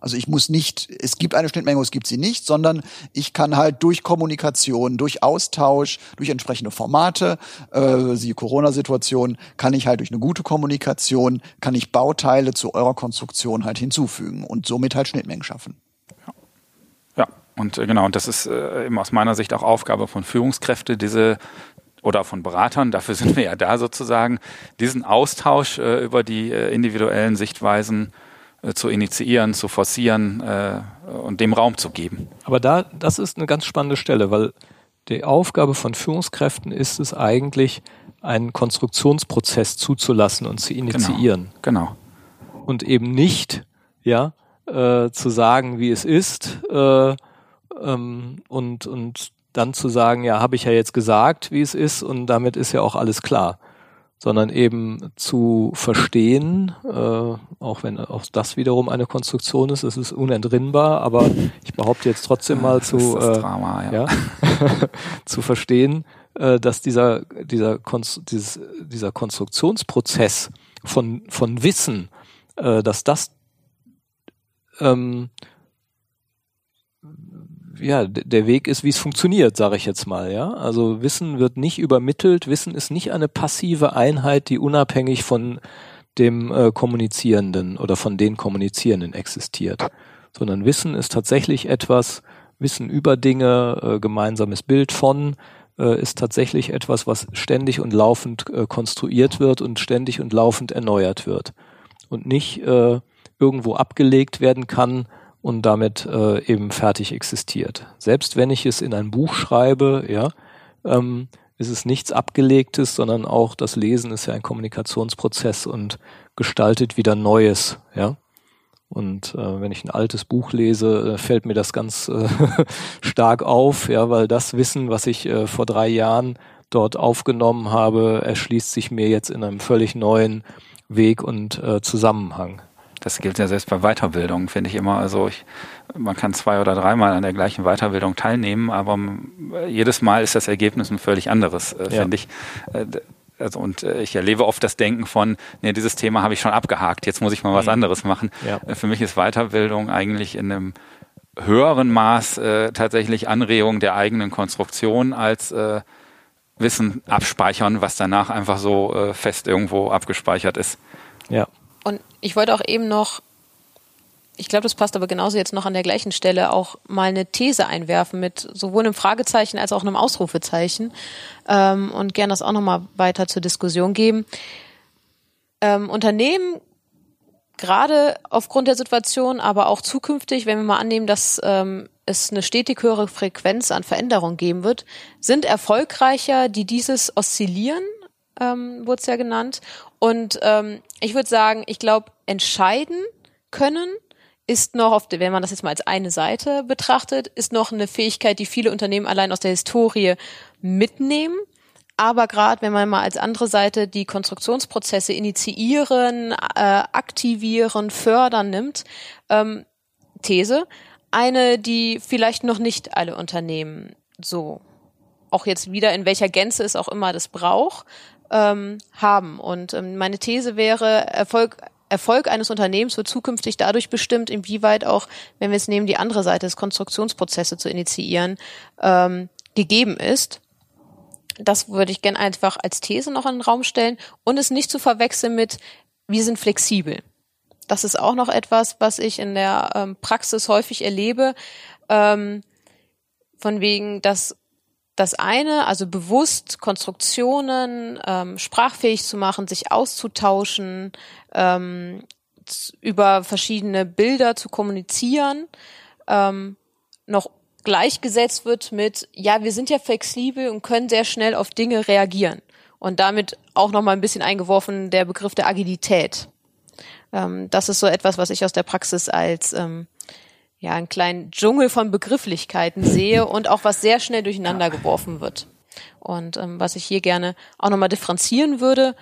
Also ich muss nicht, es gibt eine Schnittmenge, es gibt sie nicht, sondern ich kann halt durch Kommunikation, durch Austausch, durch entsprechende Formate, äh, die Corona-Situation, kann ich halt durch eine gute Kommunikation, kann ich Bauteile zu eurer Konstruktion halt hinzufügen und somit halt Schnittmengen schaffen. Ja, und äh, genau, und das ist äh, eben aus meiner Sicht auch Aufgabe von Führungskräfte, diese oder von Beratern, dafür sind wir ja da sozusagen, diesen Austausch äh, über die äh, individuellen Sichtweisen äh, zu initiieren, zu forcieren äh, und dem Raum zu geben. Aber da, das ist eine ganz spannende Stelle, weil die Aufgabe von Führungskräften ist es eigentlich, einen Konstruktionsprozess zuzulassen und zu initiieren. Genau. genau. Und eben nicht, ja, äh, zu sagen, wie es ist, äh, ähm, und, und dann zu sagen, ja, habe ich ja jetzt gesagt, wie es ist, und damit ist ja auch alles klar sondern eben zu verstehen, äh, auch wenn auch das wiederum eine Konstruktion ist, es ist unentrinnbar, aber ich behaupte jetzt trotzdem mal zu, äh, Drama, ja. ja zu verstehen, äh, dass dieser, dieser, Konst dieses, dieser Konstruktionsprozess von, von Wissen, äh, dass das ähm, ja, der Weg ist, wie es funktioniert, sage ich jetzt mal, ja. Also Wissen wird nicht übermittelt, Wissen ist nicht eine passive Einheit, die unabhängig von dem äh, Kommunizierenden oder von den Kommunizierenden existiert, sondern Wissen ist tatsächlich etwas, Wissen über Dinge, äh, gemeinsames Bild von, äh, ist tatsächlich etwas, was ständig und laufend äh, konstruiert wird und ständig und laufend erneuert wird. Und nicht äh, irgendwo abgelegt werden kann, und damit äh, eben fertig existiert. Selbst wenn ich es in ein Buch schreibe, ja, ähm, ist es nichts Abgelegtes, sondern auch das Lesen ist ja ein Kommunikationsprozess und gestaltet wieder Neues, ja. Und äh, wenn ich ein altes Buch lese, äh, fällt mir das ganz äh, stark auf, ja, weil das Wissen, was ich äh, vor drei Jahren dort aufgenommen habe, erschließt sich mir jetzt in einem völlig neuen Weg und äh, Zusammenhang. Das gilt ja selbst bei Weiterbildung, finde ich immer. Also ich, man kann zwei oder dreimal an der gleichen Weiterbildung teilnehmen, aber jedes Mal ist das Ergebnis ein völlig anderes, äh, finde ich. Äh, also und äh, ich erlebe oft das Denken von, nee, dieses Thema habe ich schon abgehakt, jetzt muss ich mal was mhm. anderes machen. Ja. Äh, für mich ist Weiterbildung eigentlich in einem höheren Maß äh, tatsächlich Anregung der eigenen Konstruktion als äh, Wissen abspeichern, was danach einfach so äh, fest irgendwo abgespeichert ist. Ja. Und ich wollte auch eben noch, ich glaube, das passt aber genauso jetzt noch an der gleichen Stelle, auch mal eine These einwerfen mit sowohl einem Fragezeichen als auch einem Ausrufezeichen ähm, und gern das auch nochmal weiter zur Diskussion geben. Ähm, Unternehmen gerade aufgrund der Situation, aber auch zukünftig, wenn wir mal annehmen, dass ähm, es eine stetig höhere Frequenz an Veränderung geben wird, sind erfolgreicher, die dieses oszillieren, ähm, wurde es ja genannt, und ähm, ich würde sagen, ich glaube, entscheiden können ist noch, auf, wenn man das jetzt mal als eine Seite betrachtet, ist noch eine Fähigkeit, die viele Unternehmen allein aus der Historie mitnehmen. Aber gerade wenn man mal als andere Seite die Konstruktionsprozesse initiieren, äh, aktivieren, fördern nimmt, ähm, These, eine, die vielleicht noch nicht alle Unternehmen so auch jetzt wieder in welcher Gänze es auch immer das braucht, ähm, haben. Und ähm, meine These wäre, Erfolg, Erfolg eines Unternehmens wird zukünftig dadurch bestimmt, inwieweit auch, wenn wir es nehmen, die andere Seite des Konstruktionsprozesse zu initiieren, ähm, gegeben ist. Das würde ich gern einfach als These noch in den Raum stellen und es nicht zu verwechseln mit, wir sind flexibel. Das ist auch noch etwas, was ich in der ähm, Praxis häufig erlebe, ähm, von wegen, dass das eine, also bewusst Konstruktionen ähm, sprachfähig zu machen, sich auszutauschen, ähm, über verschiedene Bilder zu kommunizieren, ähm, noch gleichgesetzt wird mit, ja, wir sind ja flexibel und können sehr schnell auf Dinge reagieren. Und damit auch nochmal ein bisschen eingeworfen der Begriff der Agilität. Ähm, das ist so etwas, was ich aus der Praxis als ähm, ja, einen kleinen Dschungel von Begrifflichkeiten sehe und auch was sehr schnell durcheinander geworfen wird. Und ähm, was ich hier gerne auch nochmal differenzieren würde,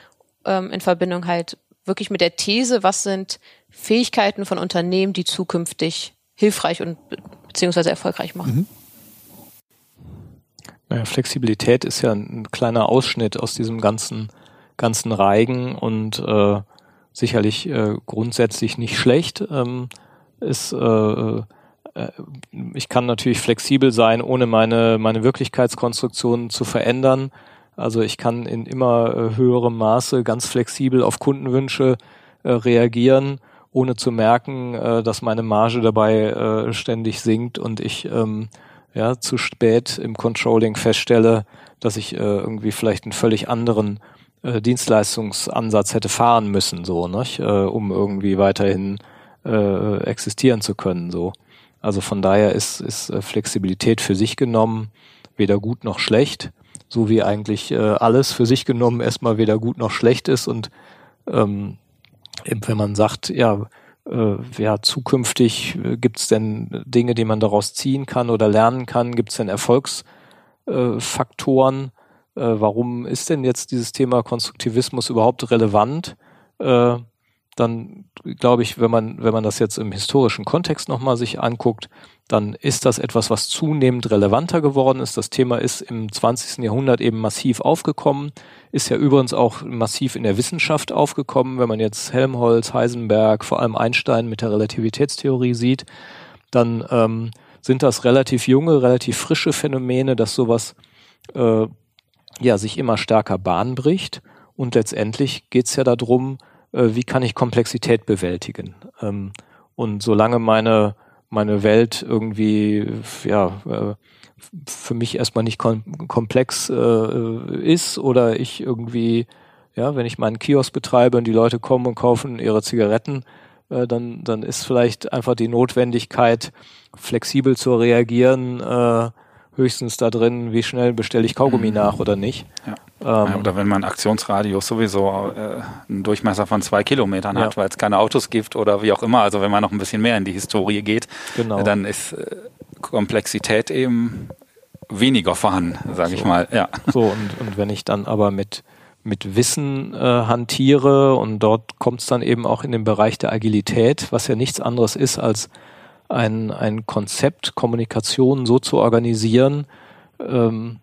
ähm, in Verbindung halt wirklich mit der These, was sind Fähigkeiten von Unternehmen, die zukünftig hilfreich und beziehungsweise erfolgreich machen. Mhm. Naja, Flexibilität ist ja ein kleiner Ausschnitt aus diesem ganzen, ganzen Reigen und äh, sicherlich äh, grundsätzlich nicht schlecht. Ähm, ist, äh, äh, ich kann natürlich flexibel sein, ohne meine, meine Wirklichkeitskonstruktion zu verändern. Also ich kann in immer äh, höherem Maße ganz flexibel auf Kundenwünsche äh, reagieren, ohne zu merken, äh, dass meine Marge dabei äh, ständig sinkt und ich ähm, ja, zu spät im Controlling feststelle, dass ich äh, irgendwie vielleicht einen völlig anderen Dienstleistungsansatz hätte fahren müssen, so, nicht? Um irgendwie weiterhin äh, existieren zu können. So. Also von daher ist, ist äh, Flexibilität für sich genommen weder gut noch schlecht, so wie eigentlich äh, alles für sich genommen erstmal weder gut noch schlecht ist. Und ähm, wenn man sagt, ja, äh, ja, zukünftig äh, gibt es denn Dinge, die man daraus ziehen kann oder lernen kann? Gibt es denn Erfolgsfaktoren? Äh, äh, warum ist denn jetzt dieses Thema Konstruktivismus überhaupt relevant? Dann glaube ich, wenn man, wenn man das jetzt im historischen Kontext nochmal sich anguckt, dann ist das etwas, was zunehmend relevanter geworden ist. Das Thema ist im 20. Jahrhundert eben massiv aufgekommen, ist ja übrigens auch massiv in der Wissenschaft aufgekommen. Wenn man jetzt Helmholtz, Heisenberg, vor allem Einstein mit der Relativitätstheorie sieht, dann ähm, sind das relativ junge, relativ frische Phänomene, dass sowas äh, ja sich immer stärker Bahn bricht. Und letztendlich geht es ja darum, äh, wie kann ich Komplexität bewältigen. Ähm, und solange meine, meine Welt irgendwie, ja, äh, für mich erstmal nicht kom komplex äh, ist oder ich irgendwie, ja, wenn ich meinen Kiosk betreibe und die Leute kommen und kaufen ihre Zigaretten, äh, dann, dann ist vielleicht einfach die Notwendigkeit, flexibel zu reagieren, äh, höchstens da drin, wie schnell bestelle ich Kaugummi mhm. nach oder nicht. Ja. Ähm, oder wenn man Aktionsradius sowieso äh, einen Durchmesser von zwei Kilometern ja. hat, weil es keine Autos gibt oder wie auch immer, also wenn man noch ein bisschen mehr in die Historie geht, genau. dann ist äh, Komplexität eben weniger vorhanden, sage so. ich mal. Ja. So, und, und wenn ich dann aber mit mit Wissen äh, hantiere und dort kommt es dann eben auch in den Bereich der Agilität, was ja nichts anderes ist als ein, ein Konzept, Kommunikation so zu organisieren, ähm,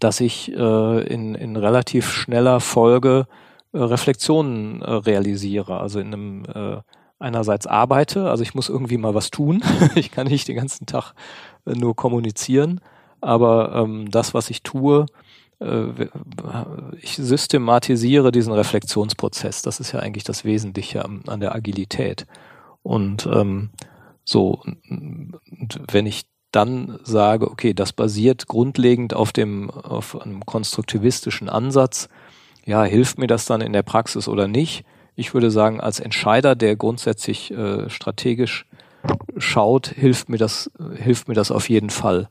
dass ich äh, in, in relativ schneller Folge äh, Reflexionen äh, realisiere. Also in einem äh, einerseits arbeite, also ich muss irgendwie mal was tun. ich kann nicht den ganzen Tag äh, nur kommunizieren, aber ähm, das, was ich tue, äh, ich systematisiere diesen Reflexionsprozess. Das ist ja eigentlich das Wesentliche an, an der Agilität. Und ähm, so, und wenn ich dann sage, okay, das basiert grundlegend auf dem, auf einem konstruktivistischen Ansatz, ja, hilft mir das dann in der Praxis oder nicht? Ich würde sagen, als Entscheider, der grundsätzlich äh, strategisch schaut, hilft mir das, hilft mir das auf jeden Fall.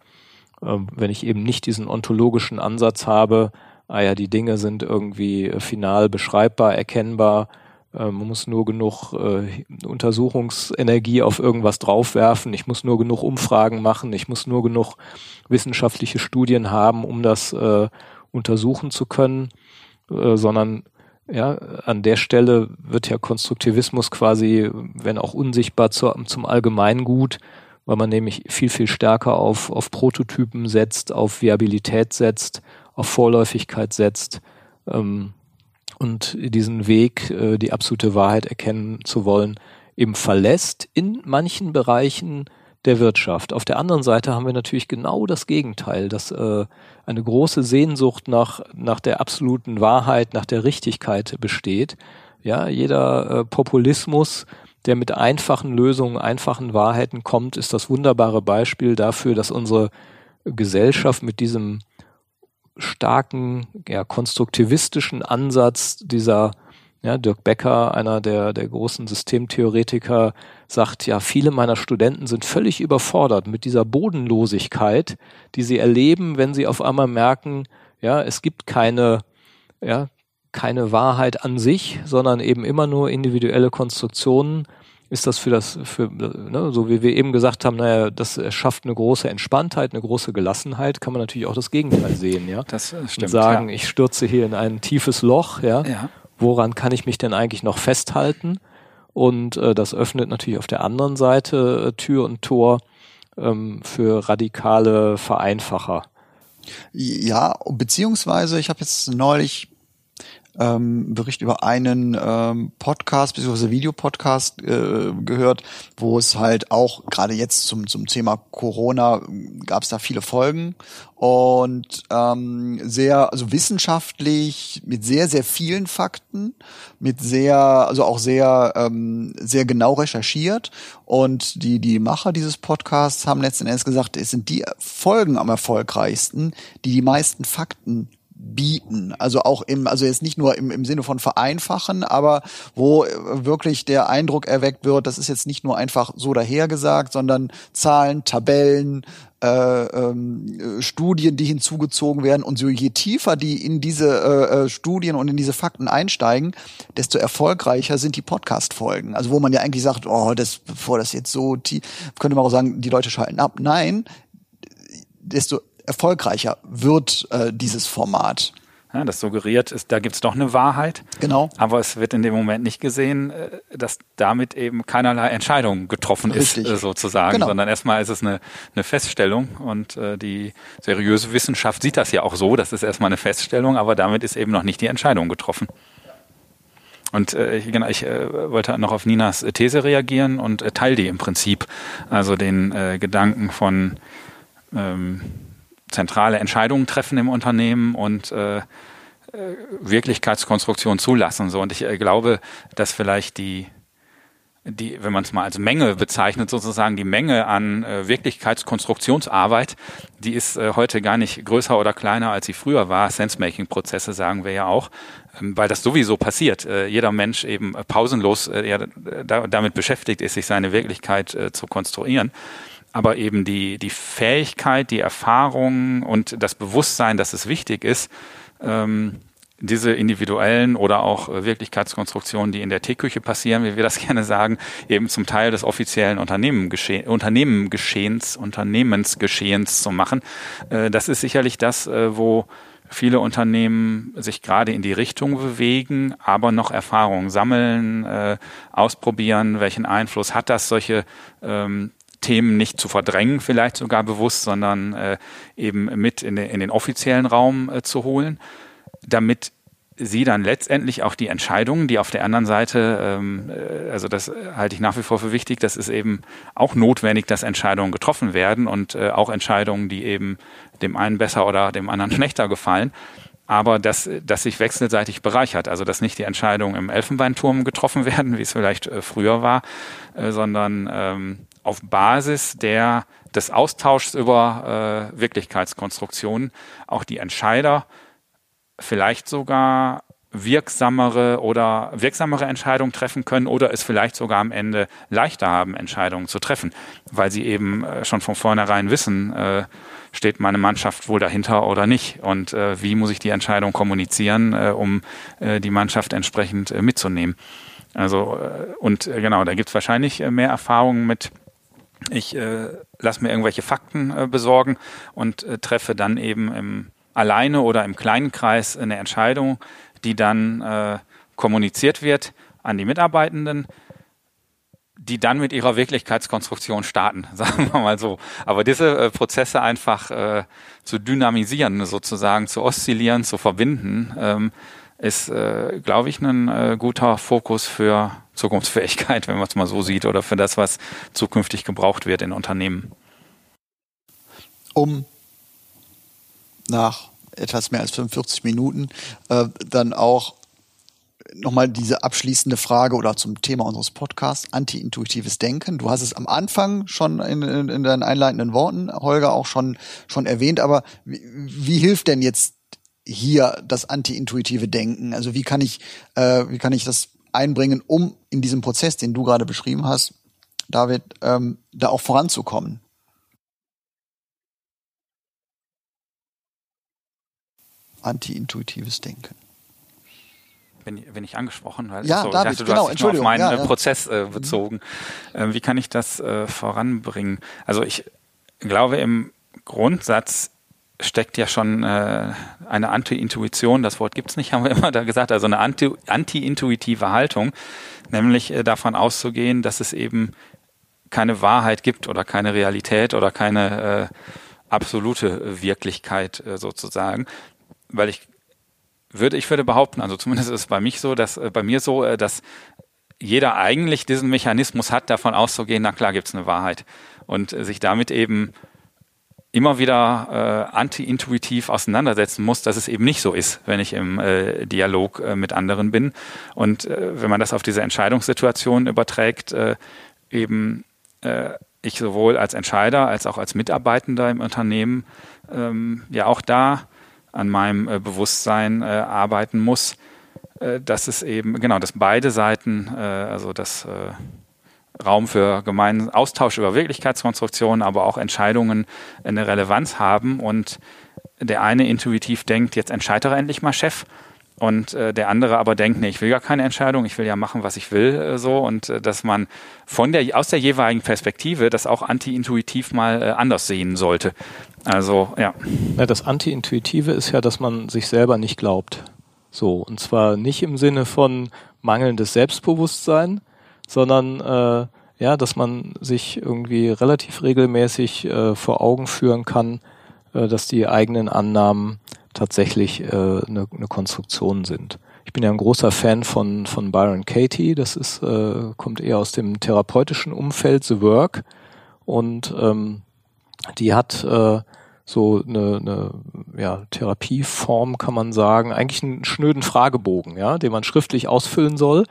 Ähm, wenn ich eben nicht diesen ontologischen Ansatz habe, ah ja, die Dinge sind irgendwie final beschreibbar, erkennbar, äh, man muss nur genug äh, Untersuchungsenergie auf irgendwas draufwerfen. Ich muss nur genug Umfragen machen. Ich muss nur genug wissenschaftliche Studien haben, um das äh, untersuchen zu können. Äh, sondern ja, an der Stelle wird ja Konstruktivismus quasi, wenn auch unsichtbar, zu, zum Allgemeingut, weil man nämlich viel, viel stärker auf, auf Prototypen setzt, auf Viabilität setzt, auf Vorläufigkeit setzt. Ähm, und diesen Weg, äh, die absolute Wahrheit erkennen zu wollen, eben verlässt in manchen Bereichen der Wirtschaft. Auf der anderen Seite haben wir natürlich genau das Gegenteil, dass äh, eine große Sehnsucht nach, nach der absoluten Wahrheit, nach der Richtigkeit besteht. Ja, jeder äh, Populismus, der mit einfachen Lösungen, einfachen Wahrheiten kommt, ist das wunderbare Beispiel dafür, dass unsere Gesellschaft mit diesem starken, ja, konstruktivistischen Ansatz dieser ja, Dirk Becker, einer der, der großen Systemtheoretiker, sagt, ja, viele meiner Studenten sind völlig überfordert mit dieser Bodenlosigkeit, die sie erleben, wenn sie auf einmal merken, ja, es gibt keine, ja, keine Wahrheit an sich, sondern eben immer nur individuelle Konstruktionen, ist das für das, für, ne, so wie wir eben gesagt haben, naja, das schafft eine große Entspanntheit, eine große Gelassenheit, kann man natürlich auch das Gegenteil sehen, ja. Das äh, stimmt. Und sagen, ja. ich stürze hier in ein tiefes Loch, ja. Ja. Woran kann ich mich denn eigentlich noch festhalten? Und äh, das öffnet natürlich auf der anderen Seite äh, Tür und Tor ähm, für radikale Vereinfacher. Ja, beziehungsweise ich habe jetzt neulich ähm, Bericht über einen ähm, Podcast bzw. Videopodcast äh, gehört, wo es halt auch gerade jetzt zum zum Thema Corona gab es da viele Folgen und ähm, sehr also wissenschaftlich mit sehr sehr vielen Fakten, mit sehr also auch sehr ähm, sehr genau recherchiert und die die Macher dieses Podcasts haben letzten Endes gesagt, es sind die Folgen am erfolgreichsten, die die meisten Fakten bieten. Also auch im, also jetzt nicht nur im, im Sinne von vereinfachen, aber wo wirklich der Eindruck erweckt wird, das ist jetzt nicht nur einfach so dahergesagt, sondern Zahlen, Tabellen, äh, ähm, Studien, die hinzugezogen werden. Und so je tiefer die in diese äh, äh, Studien und in diese Fakten einsteigen, desto erfolgreicher sind die Podcast-Folgen. Also wo man ja eigentlich sagt, oh, das, bevor das jetzt so tief, könnte man auch sagen, die Leute schalten ab. Nein, desto erfolgreicher wird äh, dieses Format. Ja, das suggeriert, ist, da gibt es doch eine Wahrheit. Genau. Aber es wird in dem Moment nicht gesehen, äh, dass damit eben keinerlei Entscheidung getroffen Richtig. ist, äh, sozusagen, Genau. sondern erstmal ist es eine, eine Feststellung und äh, die seriöse Wissenschaft sieht das ja auch so, das ist erstmal eine Feststellung, aber damit ist eben noch nicht die Entscheidung getroffen. Und äh, ich, genau, ich äh, wollte noch auf Ninas These reagieren und äh, teile die im Prinzip, also den äh, Gedanken von ähm, zentrale Entscheidungen treffen im Unternehmen und äh, äh, Wirklichkeitskonstruktion zulassen. So. Und ich äh, glaube, dass vielleicht die, die, wenn man es mal als Menge bezeichnet, sozusagen die Menge an äh, Wirklichkeitskonstruktionsarbeit, die ist äh, heute gar nicht größer oder kleiner, als sie früher war. Sense-Making-Prozesse sagen wir ja auch, ähm, weil das sowieso passiert. Äh, jeder Mensch eben pausenlos äh, ja, da, damit beschäftigt ist, sich seine Wirklichkeit äh, zu konstruieren aber eben die, die Fähigkeit, die Erfahrung und das Bewusstsein, dass es wichtig ist, ähm, diese individuellen oder auch äh, Wirklichkeitskonstruktionen, die in der Teeküche passieren, wie wir das gerne sagen, eben zum Teil des offiziellen Unternehmengescheh Unternehmengeschehens, Unternehmensgeschehens zu machen. Äh, das ist sicherlich das, äh, wo viele Unternehmen sich gerade in die Richtung bewegen, aber noch Erfahrungen sammeln, ausprobieren, welchen Einfluss hat das, solche ähm, Themen nicht zu verdrängen, vielleicht sogar bewusst, sondern äh, eben mit in den, in den offiziellen Raum äh, zu holen, damit sie dann letztendlich auch die Entscheidungen, die auf der anderen Seite, ähm, äh, also das halte ich nach wie vor für wichtig, das ist eben auch notwendig, dass Entscheidungen getroffen werden und äh, auch Entscheidungen, die eben dem einen besser oder dem anderen schlechter gefallen, aber dass, dass sich wechselseitig bereichert. Also dass nicht die Entscheidungen im Elfenbeinturm getroffen werden, wie es vielleicht äh, früher war, äh, sondern ähm, auf Basis der, des Austauschs über äh, Wirklichkeitskonstruktionen auch die Entscheider vielleicht sogar wirksamere oder wirksamere Entscheidungen treffen können oder es vielleicht sogar am Ende leichter haben, Entscheidungen zu treffen, weil sie eben äh, schon von vornherein wissen, äh, steht meine Mannschaft wohl dahinter oder nicht und äh, wie muss ich die Entscheidung kommunizieren, äh, um äh, die Mannschaft entsprechend äh, mitzunehmen. Also äh, und äh, genau, da gibt es wahrscheinlich mehr Erfahrungen mit ich äh, lasse mir irgendwelche Fakten äh, besorgen und äh, treffe dann eben im alleine oder im kleinen Kreis eine Entscheidung, die dann äh, kommuniziert wird an die Mitarbeitenden, die dann mit ihrer Wirklichkeitskonstruktion starten, sagen wir mal so. Aber diese äh, Prozesse einfach äh, zu dynamisieren, sozusagen zu oszillieren, zu verbinden, ähm, ist, äh, glaube ich, ein äh, guter Fokus für Zukunftsfähigkeit, wenn man es mal so sieht, oder für das, was zukünftig gebraucht wird in Unternehmen. Um nach etwas mehr als 45 Minuten äh, dann auch nochmal diese abschließende Frage oder zum Thema unseres Podcasts, anti-intuitives Denken. Du hast es am Anfang schon in, in, in deinen einleitenden Worten, Holger, auch schon, schon erwähnt, aber wie, wie hilft denn jetzt hier das anti-intuitive Denken? Also wie kann ich, äh, wie kann ich das einbringen, um in diesem Prozess, den du gerade beschrieben hast, David, ähm, da auch voranzukommen? Anti-intuitives Denken. bin, bin ich angesprochen? Weil, ja, so, David, ich dachte, du genau, hast dich auf meinen ja, äh, ja. Prozess äh, bezogen. Mhm. wie kann ich das äh, voranbringen? Also ich glaube, im Grundsatz steckt ja schon äh, eine Anti-Intuition, das Wort gibt's nicht, haben wir immer da gesagt, also eine anti-intuitive Haltung, nämlich äh, davon auszugehen, dass es eben keine Wahrheit gibt oder keine Realität oder keine äh, absolute Wirklichkeit äh, sozusagen, weil ich würde ich würde behaupten, also zumindest ist es bei mich so, dass äh, bei mir so, äh, dass jeder eigentlich diesen Mechanismus hat, davon auszugehen, na klar gibt's eine Wahrheit. Und äh, sich damit eben immer wieder äh, anti-intuitiv auseinandersetzen muss, dass es eben nicht so ist, wenn ich im äh, Dialog äh, mit anderen bin. Und äh, wenn man das auf diese Entscheidungssituation überträgt, äh, eben äh, ich sowohl als Entscheider als auch als Mitarbeitender im Unternehmen ähm, ja auch da an meinem äh, Bewusstsein äh, arbeiten muss, äh, dass es eben, genau, dass beide Seiten, äh, also das äh, Raum für gemeinen Austausch über Wirklichkeitskonstruktionen, aber auch Entscheidungen eine Relevanz haben und der eine intuitiv denkt, jetzt entscheide endlich mal Chef und äh, der andere aber denkt, nee, ich will gar keine Entscheidung, ich will ja machen, was ich will, äh, so und äh, dass man von der aus der jeweiligen Perspektive das auch anti-intuitiv mal äh, anders sehen sollte. Also ja. ja das anti-intuitive ist ja, dass man sich selber nicht glaubt. So und zwar nicht im Sinne von mangelndes Selbstbewusstsein, sondern äh, ja, dass man sich irgendwie relativ regelmäßig äh, vor Augen führen kann, äh, dass die eigenen Annahmen tatsächlich äh, eine, eine Konstruktion sind. Ich bin ja ein großer Fan von, von Byron Katie, das ist, äh, kommt eher aus dem therapeutischen Umfeld, The Work. Und ähm, die hat äh, so eine, eine ja, Therapieform, kann man sagen, eigentlich einen schnöden Fragebogen, ja, den man schriftlich ausfüllen soll.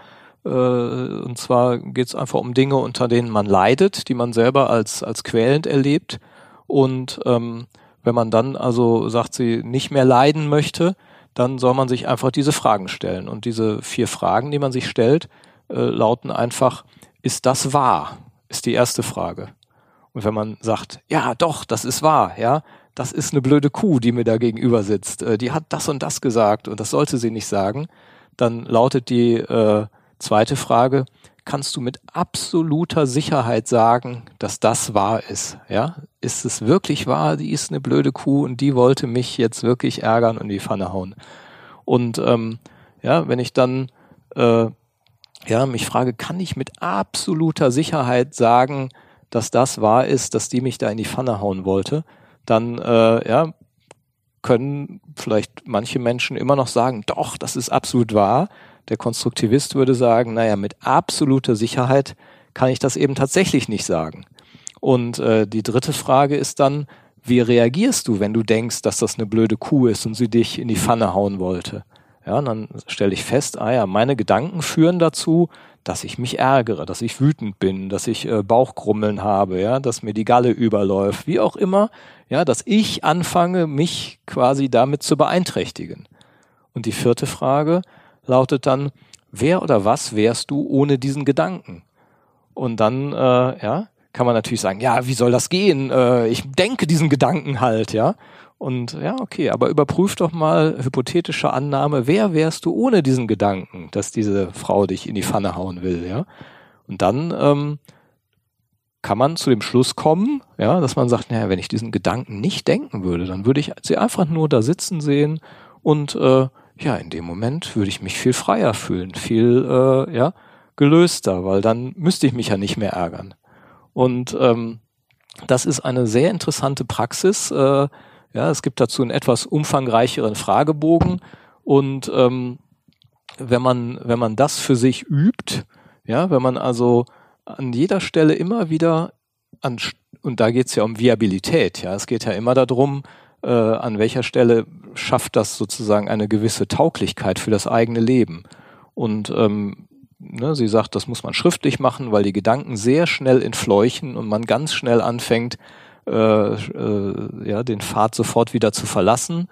Äh, und zwar geht es einfach um Dinge, unter denen man leidet, die man selber als, als quälend erlebt. Und ähm, wenn man dann also sagt, sie nicht mehr leiden möchte, dann soll man sich einfach diese Fragen stellen. Und diese vier Fragen, die man sich stellt, äh, lauten einfach, ist das wahr? Ist die erste Frage. Und wenn man sagt, ja, doch, das ist wahr, ja, das ist eine blöde Kuh, die mir da gegenüber sitzt, äh, die hat das und das gesagt und das sollte sie nicht sagen, dann lautet die äh, zweite Frage, kannst du mit absoluter Sicherheit sagen, dass das wahr ist? Ja, ist es wirklich wahr? Die ist eine blöde Kuh und die wollte mich jetzt wirklich ärgern und die Pfanne hauen. Und ähm, ja, wenn ich dann äh, ja mich frage, kann ich mit absoluter Sicherheit sagen, dass das wahr ist, dass die mich da in die Pfanne hauen wollte? Dann äh, ja können vielleicht manche Menschen immer noch sagen, doch, das ist absolut wahr. Der Konstruktivist würde sagen, naja, mit absoluter Sicherheit kann ich das eben tatsächlich nicht sagen. Und äh, die dritte Frage ist dann, wie reagierst du, wenn du denkst, dass das eine blöde Kuh ist und sie dich in die Pfanne hauen wollte? Ja, und dann stelle ich fest, ah ja, meine Gedanken führen dazu, dass ich mich ärgere, dass ich wütend bin, dass ich äh, Bauchkrummeln habe, ja, dass mir die Galle überläuft, wie auch immer, ja, dass ich anfange, mich quasi damit zu beeinträchtigen. Und die vierte Frage, lautet dann, wer oder was wärst du ohne diesen Gedanken? Und dann, äh, ja, kann man natürlich sagen, ja, wie soll das gehen? Äh, ich denke diesen Gedanken halt, ja. Und ja, okay, aber überprüf doch mal hypothetische Annahme, wer wärst du ohne diesen Gedanken, dass diese Frau dich in die Pfanne hauen will, ja? Und dann ähm, kann man zu dem Schluss kommen, ja, dass man sagt, naja, wenn ich diesen Gedanken nicht denken würde, dann würde ich sie einfach nur da sitzen sehen und äh, ja, in dem Moment würde ich mich viel freier fühlen, viel äh, ja, gelöster, weil dann müsste ich mich ja nicht mehr ärgern. Und ähm, das ist eine sehr interessante Praxis. Äh, ja, es gibt dazu einen etwas umfangreicheren Fragebogen und ähm, wenn man wenn man das für sich übt, ja, wenn man also an jeder Stelle immer wieder an und da geht es ja um Viabilität, ja, es geht ja immer darum, äh, an welcher Stelle schafft das sozusagen eine gewisse Tauglichkeit für das eigene Leben. Und ähm, ne, sie sagt, das muss man schriftlich machen, weil die Gedanken sehr schnell entfleuchen und man ganz schnell anfängt, äh, äh, ja, den Pfad sofort wieder zu verlassen.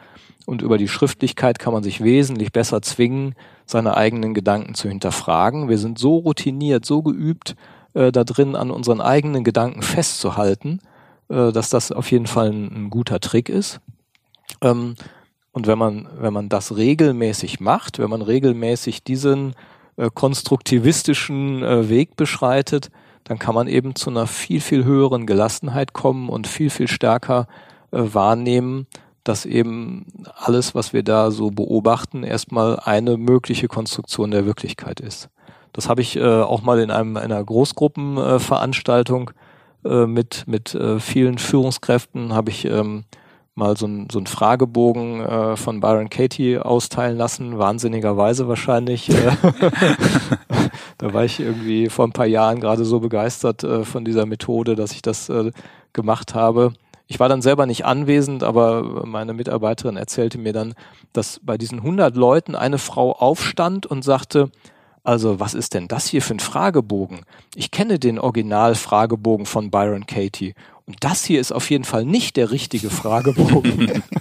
Und über die Schriftlichkeit kann man sich wesentlich besser zwingen, seine eigenen Gedanken zu hinterfragen. Wir sind so routiniert, so geübt, äh, da drin an unseren eigenen Gedanken festzuhalten, äh, dass das auf jeden Fall ein, ein guter Trick ist. Ähm, Und wenn man, wenn man das regelmäßig macht, wenn man regelmäßig diesen äh, konstruktivistischen äh, Weg beschreitet, dann kann man eben zu einer viel, viel höheren Gelassenheit kommen und viel, viel stärker äh, wahrnehmen, dass eben alles, was wir da so beobachten, erstmal eine mögliche Konstruktion der Wirklichkeit ist. Das habe ich äh, auch mal in einem, einer Großgruppenveranstaltung äh, mit, mit äh, vielen Führungskräften, habe ich ähm, mal so ein, so ein Fragebogen äh, von Byron Katie austeilen lassen, wahnsinnigerweise wahrscheinlich. Äh, da war ich irgendwie vor ein paar Jahren gerade so begeistert äh, von dieser Methode, dass ich das äh, gemacht habe. Ich war dann selber nicht anwesend, aber meine Mitarbeiterin erzählte mir dann, dass bei diesen 100 Leuten eine Frau aufstand und sagte, also was ist denn das hier für ein Fragebogen? Ich kenne den Original-Fragebogen von Byron Katie und das hier ist auf jeden Fall nicht der richtige Fragebogen.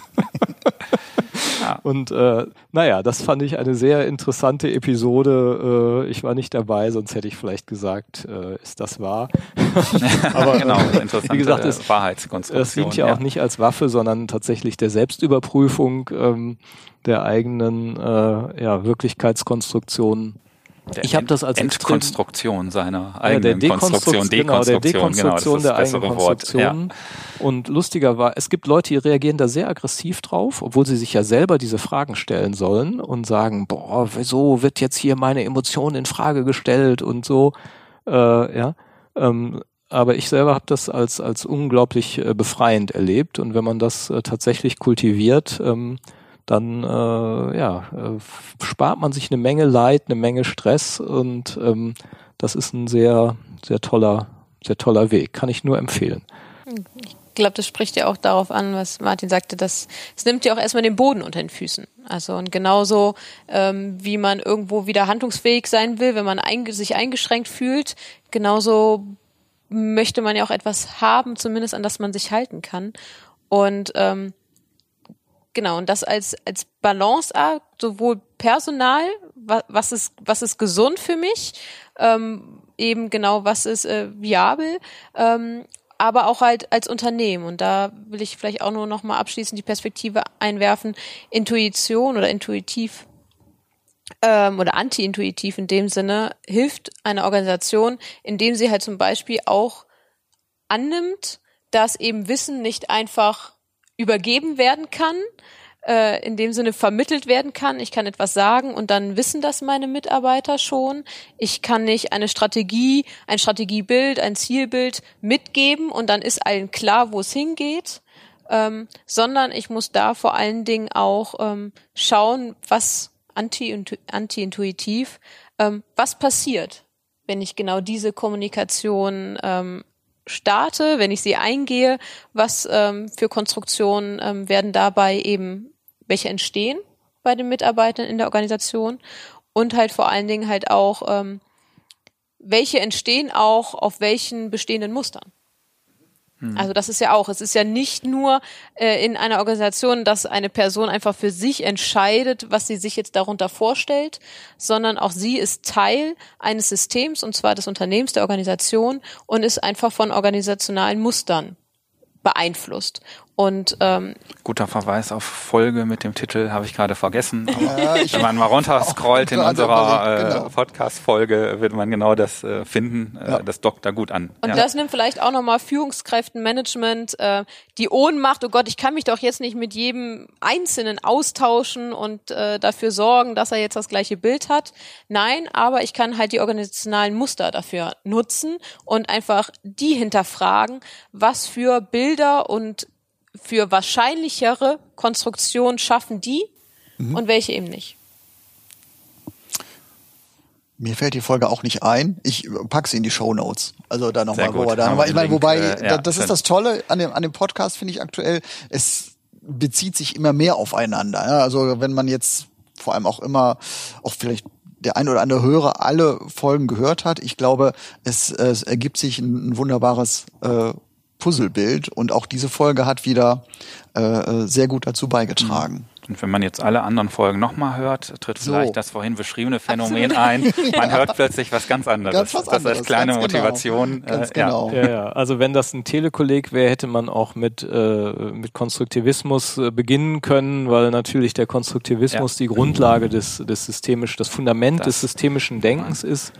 Und äh, naja, das fand ich eine sehr interessante Episode. Äh, ich war nicht dabei, sonst hätte ich vielleicht gesagt, äh, ist das wahr? Aber genau, wie gesagt, es, es dient ja, ja, auch nicht als Waffe, sondern tatsächlich der Selbstüberprüfung ähm, der eigenen äh, ja, Wirklichkeitskonstruktion der ich habe das als Entkonstruktion seiner eigenen ja, Konstruktion, genau, der Dekonstruktion genau, der eigenen Konstruktion. Ja. Und lustiger war, es gibt Leute, die reagieren da sehr aggressiv drauf, obwohl sie sich ja selber diese Fragen stellen sollen und sagen, boah, wieso wird jetzt hier meine Emotion in Frage gestellt und so, äh, ja. Ähm, aber ich selber habe das als als unglaublich äh, befreiend erlebt und wenn man das äh, tatsächlich kultiviert, ähm, dann äh, ja, äh, spart man sich eine Menge Leid, eine Menge Stress und ähm, das ist ein sehr, sehr toller, sehr toller Weg. Kann ich nur empfehlen. Ich glaube, das spricht ja auch darauf an, was Martin sagte, dass es nimmt ja auch erstmal den Boden unter den Füßen. Also und genauso ähm, wie man irgendwo wieder handlungsfähig sein will, wenn man ein, sich eingeschränkt fühlt, genauso möchte man ja auch etwas haben, zumindest an das man sich halten kann. Und ähm, Genau, und das als, als Balanceakt, sowohl personal, was, was, ist, was ist gesund für mich, ähm, eben genau, was ist äh, viabel, ähm, aber auch halt als Unternehmen. Und da will ich vielleicht auch nur noch mal abschließend die Perspektive einwerfen, Intuition oder intuitiv ähm, oder anti-intuitiv in dem Sinne hilft einer Organisation, indem sie halt zum Beispiel auch annimmt, dass eben Wissen nicht einfach übergeben werden kann, äh, in dem Sinne vermittelt werden kann. Ich kann etwas sagen und dann wissen das meine Mitarbeiter schon. Ich kann nicht eine Strategie, ein Strategiebild, ein Zielbild mitgeben und dann ist allen klar, wo es hingeht. Ähm, sondern ich muss da vor allen Dingen auch ähm, schauen, was anti-intuitiv, ähm, was passiert, wenn ich genau diese Kommunikation ähm, starte, wenn ich sie eingehe, was ähm, für Konstruktionen ähm, werden dabei eben, welche entstehen bei den Mitarbeitern in der Organisation und halt vor allen Dingen halt auch, ähm, welche entstehen auch auf welchen bestehenden Mustern. Hm. Also das ist ja auch, es ist ja nicht nur äh, in einer Organisation, dass eine Person einfach für sich entscheidet, was sie sich jetzt darunter vorstellt, sondern auch sie ist Teil eines Systems, und zwar des Unternehmens, der Organisation und ist einfach von organisationalen Mustern beeinflusst. Und ähm, guter Verweis auf Folge mit dem Titel habe ich gerade vergessen. Ja, wenn man mal runter scrollt in unserer äh, genau. Podcast-Folge, wird man genau das äh, finden. Äh, ja. Das dockt da gut an. Und ja. das nimmt vielleicht auch nochmal Führungskräften, Management, äh, die Ohnmacht, oh Gott, ich kann mich doch jetzt nicht mit jedem Einzelnen austauschen und äh, dafür sorgen, dass er jetzt das gleiche Bild hat. Nein, aber ich kann halt die organisationalen Muster dafür nutzen und einfach die hinterfragen, was für Bilder und für wahrscheinlichere Konstruktionen schaffen die mhm. und welche eben nicht. Mir fällt die Folge auch nicht ein. Ich pack sie in die Show Notes. Also da nochmal, wo da nochmal. Ich meine, wobei, äh, ja, das ist das Tolle an dem, an dem Podcast, finde ich aktuell. Es bezieht sich immer mehr aufeinander. Ja? Also wenn man jetzt vor allem auch immer, auch vielleicht der ein oder andere Hörer alle Folgen gehört hat, ich glaube, es, es ergibt sich ein, ein wunderbares äh, Puzzlebild und auch diese Folge hat wieder äh, äh, sehr gut dazu beigetragen. Und wenn man jetzt alle anderen Folgen nochmal hört, tritt So. vielleicht das vorhin beschriebene Phänomen ein. Man hört plötzlich was ganz anderes. Ganz was das anderes, als kleine ganz genau. Motivation. Ganz äh, genau. Ja, ja. Also wenn das ein Telekolleg wäre, hätte man auch mit, äh, mit Konstruktivismus äh, beginnen können, weil natürlich der Konstruktivismus die Grundlage des, des systemisch, das Fundament Das- des systemischen Denkens ist.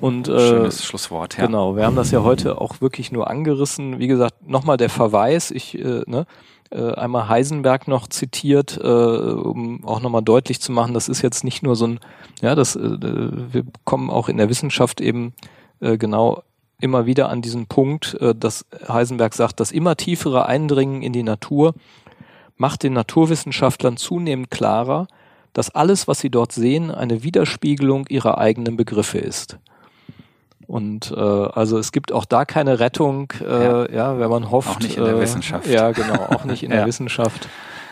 Und äh, Schönes Schlusswort, ja. Genau, wir haben das ja heute auch wirklich nur angerissen. Wie gesagt, nochmal der Verweis, ich äh, ne, äh, einmal Heisenberg noch zitiert, äh, um auch nochmal deutlich zu machen, das ist jetzt nicht nur so ein, ja, das, äh, wir kommen auch in der Wissenschaft eben äh, genau immer wieder an diesen Punkt, äh, dass Heisenberg sagt, das immer tiefere Eindringen in die Natur macht den Naturwissenschaftlern zunehmend klarer, dass alles, was sie dort sehen, eine Widerspiegelung ihrer eigenen Begriffe ist. Und äh, also es gibt auch da keine Rettung, äh, ja. wenn man hofft. Auch nicht in der äh, Wissenschaft. Ja, genau, auch nicht in Ja. der Wissenschaft.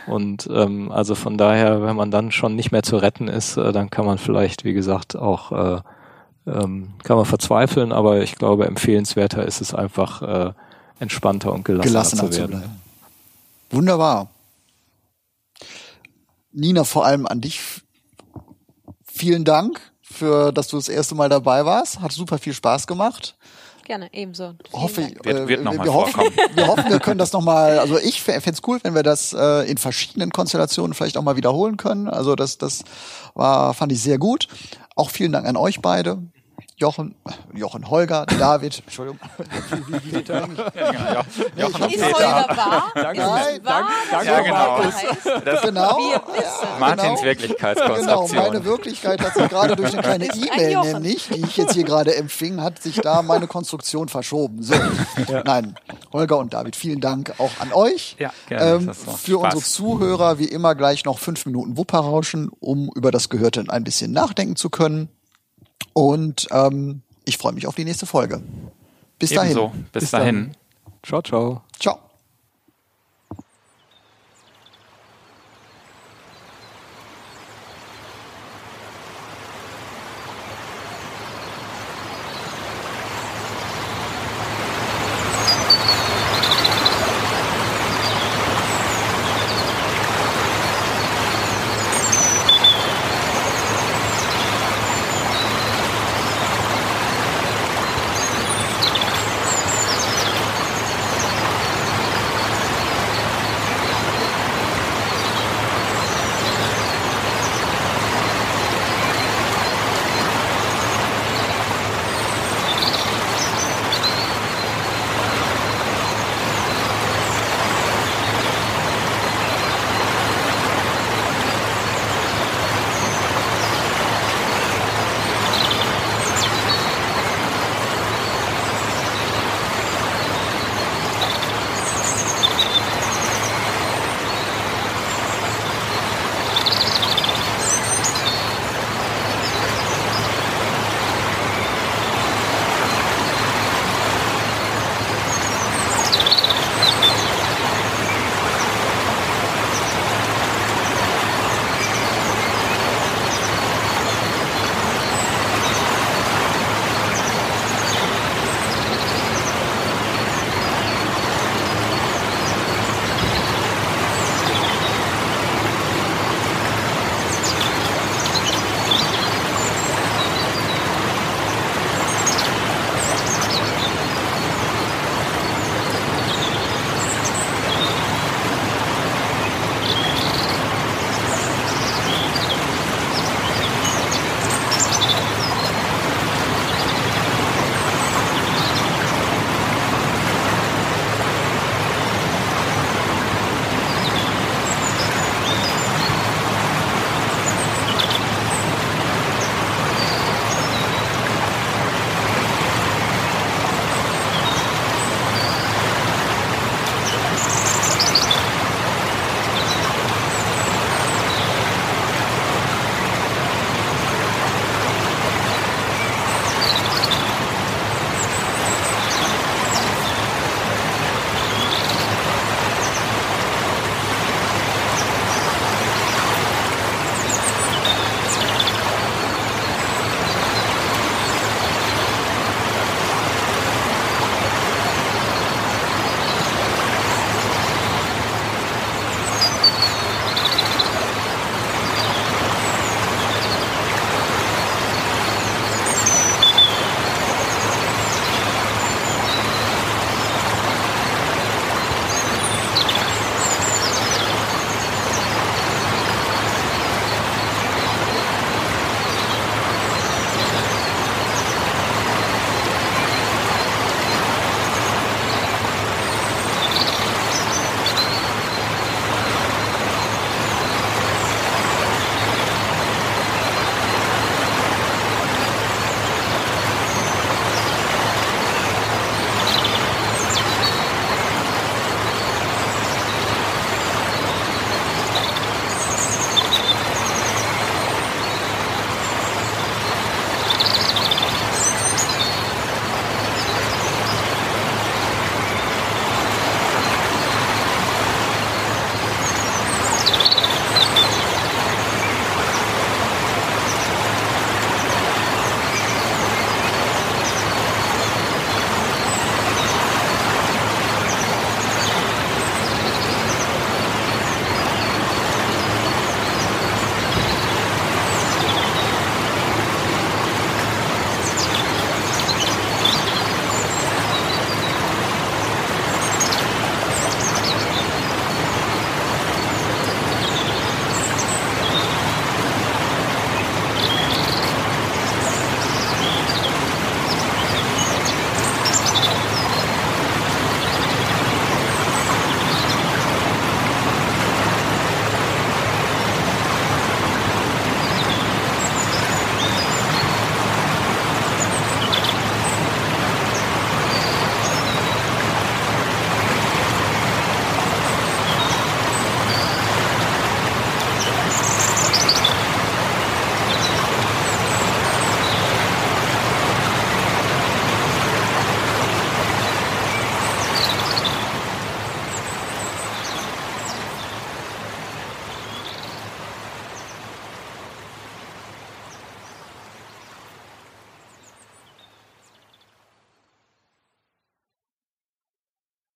Und ähm, also von daher, wenn man dann schon nicht mehr zu retten ist, äh, dann kann man vielleicht, wie gesagt, auch äh, ähm, kann man verzweifeln, aber ich glaube, empfehlenswerter ist es einfach äh, entspannter und gelassener, gelassener zu zu werden. bleiben. Wunderbar. Nina, vor allem an dich. Vielen Dank für, dass du das erste Mal dabei warst. Hat super viel Spaß gemacht. Gerne, ebenso. Hoffe. Wird- wird äh, noch wir, mal wir hoffen, wir hoffen, wir können das nochmal, also ich fände es cool, wenn wir das äh, in verschiedenen Konstellationen vielleicht auch mal wiederholen können. Also das, das war, fand ich sehr gut. Auch vielen Dank an euch beide. Jochen, Jochen, Holger, David, Entschuldigung. Wie, wie, wie, Ja, ja. Jochen und Ist Peter. Holger wahr? Danke, nein, wahr, dass Ja, genau. Das genau. Wir wissen. Martins Genau, Wirklichkeitskonstruktion. meine Wirklichkeit hat sich gerade durch eine kleine ein E-Mail Jochen. nämlich, die ich jetzt hier gerade empfing, hat sich da meine Konstruktion verschoben. So, nein, Holger und David, vielen Dank auch an euch. Ja, gerne, Ähm, für Spaß. unsere Zuhörer wie immer gleich noch fünf Minuten Wupperrauschen, um über das Gehörte ein bisschen nachdenken zu können. Und ähm, ich freue mich auf die nächste Folge. Bis dahin. Ebenso. Bis, Bis dahin. dann. Ciao, ciao.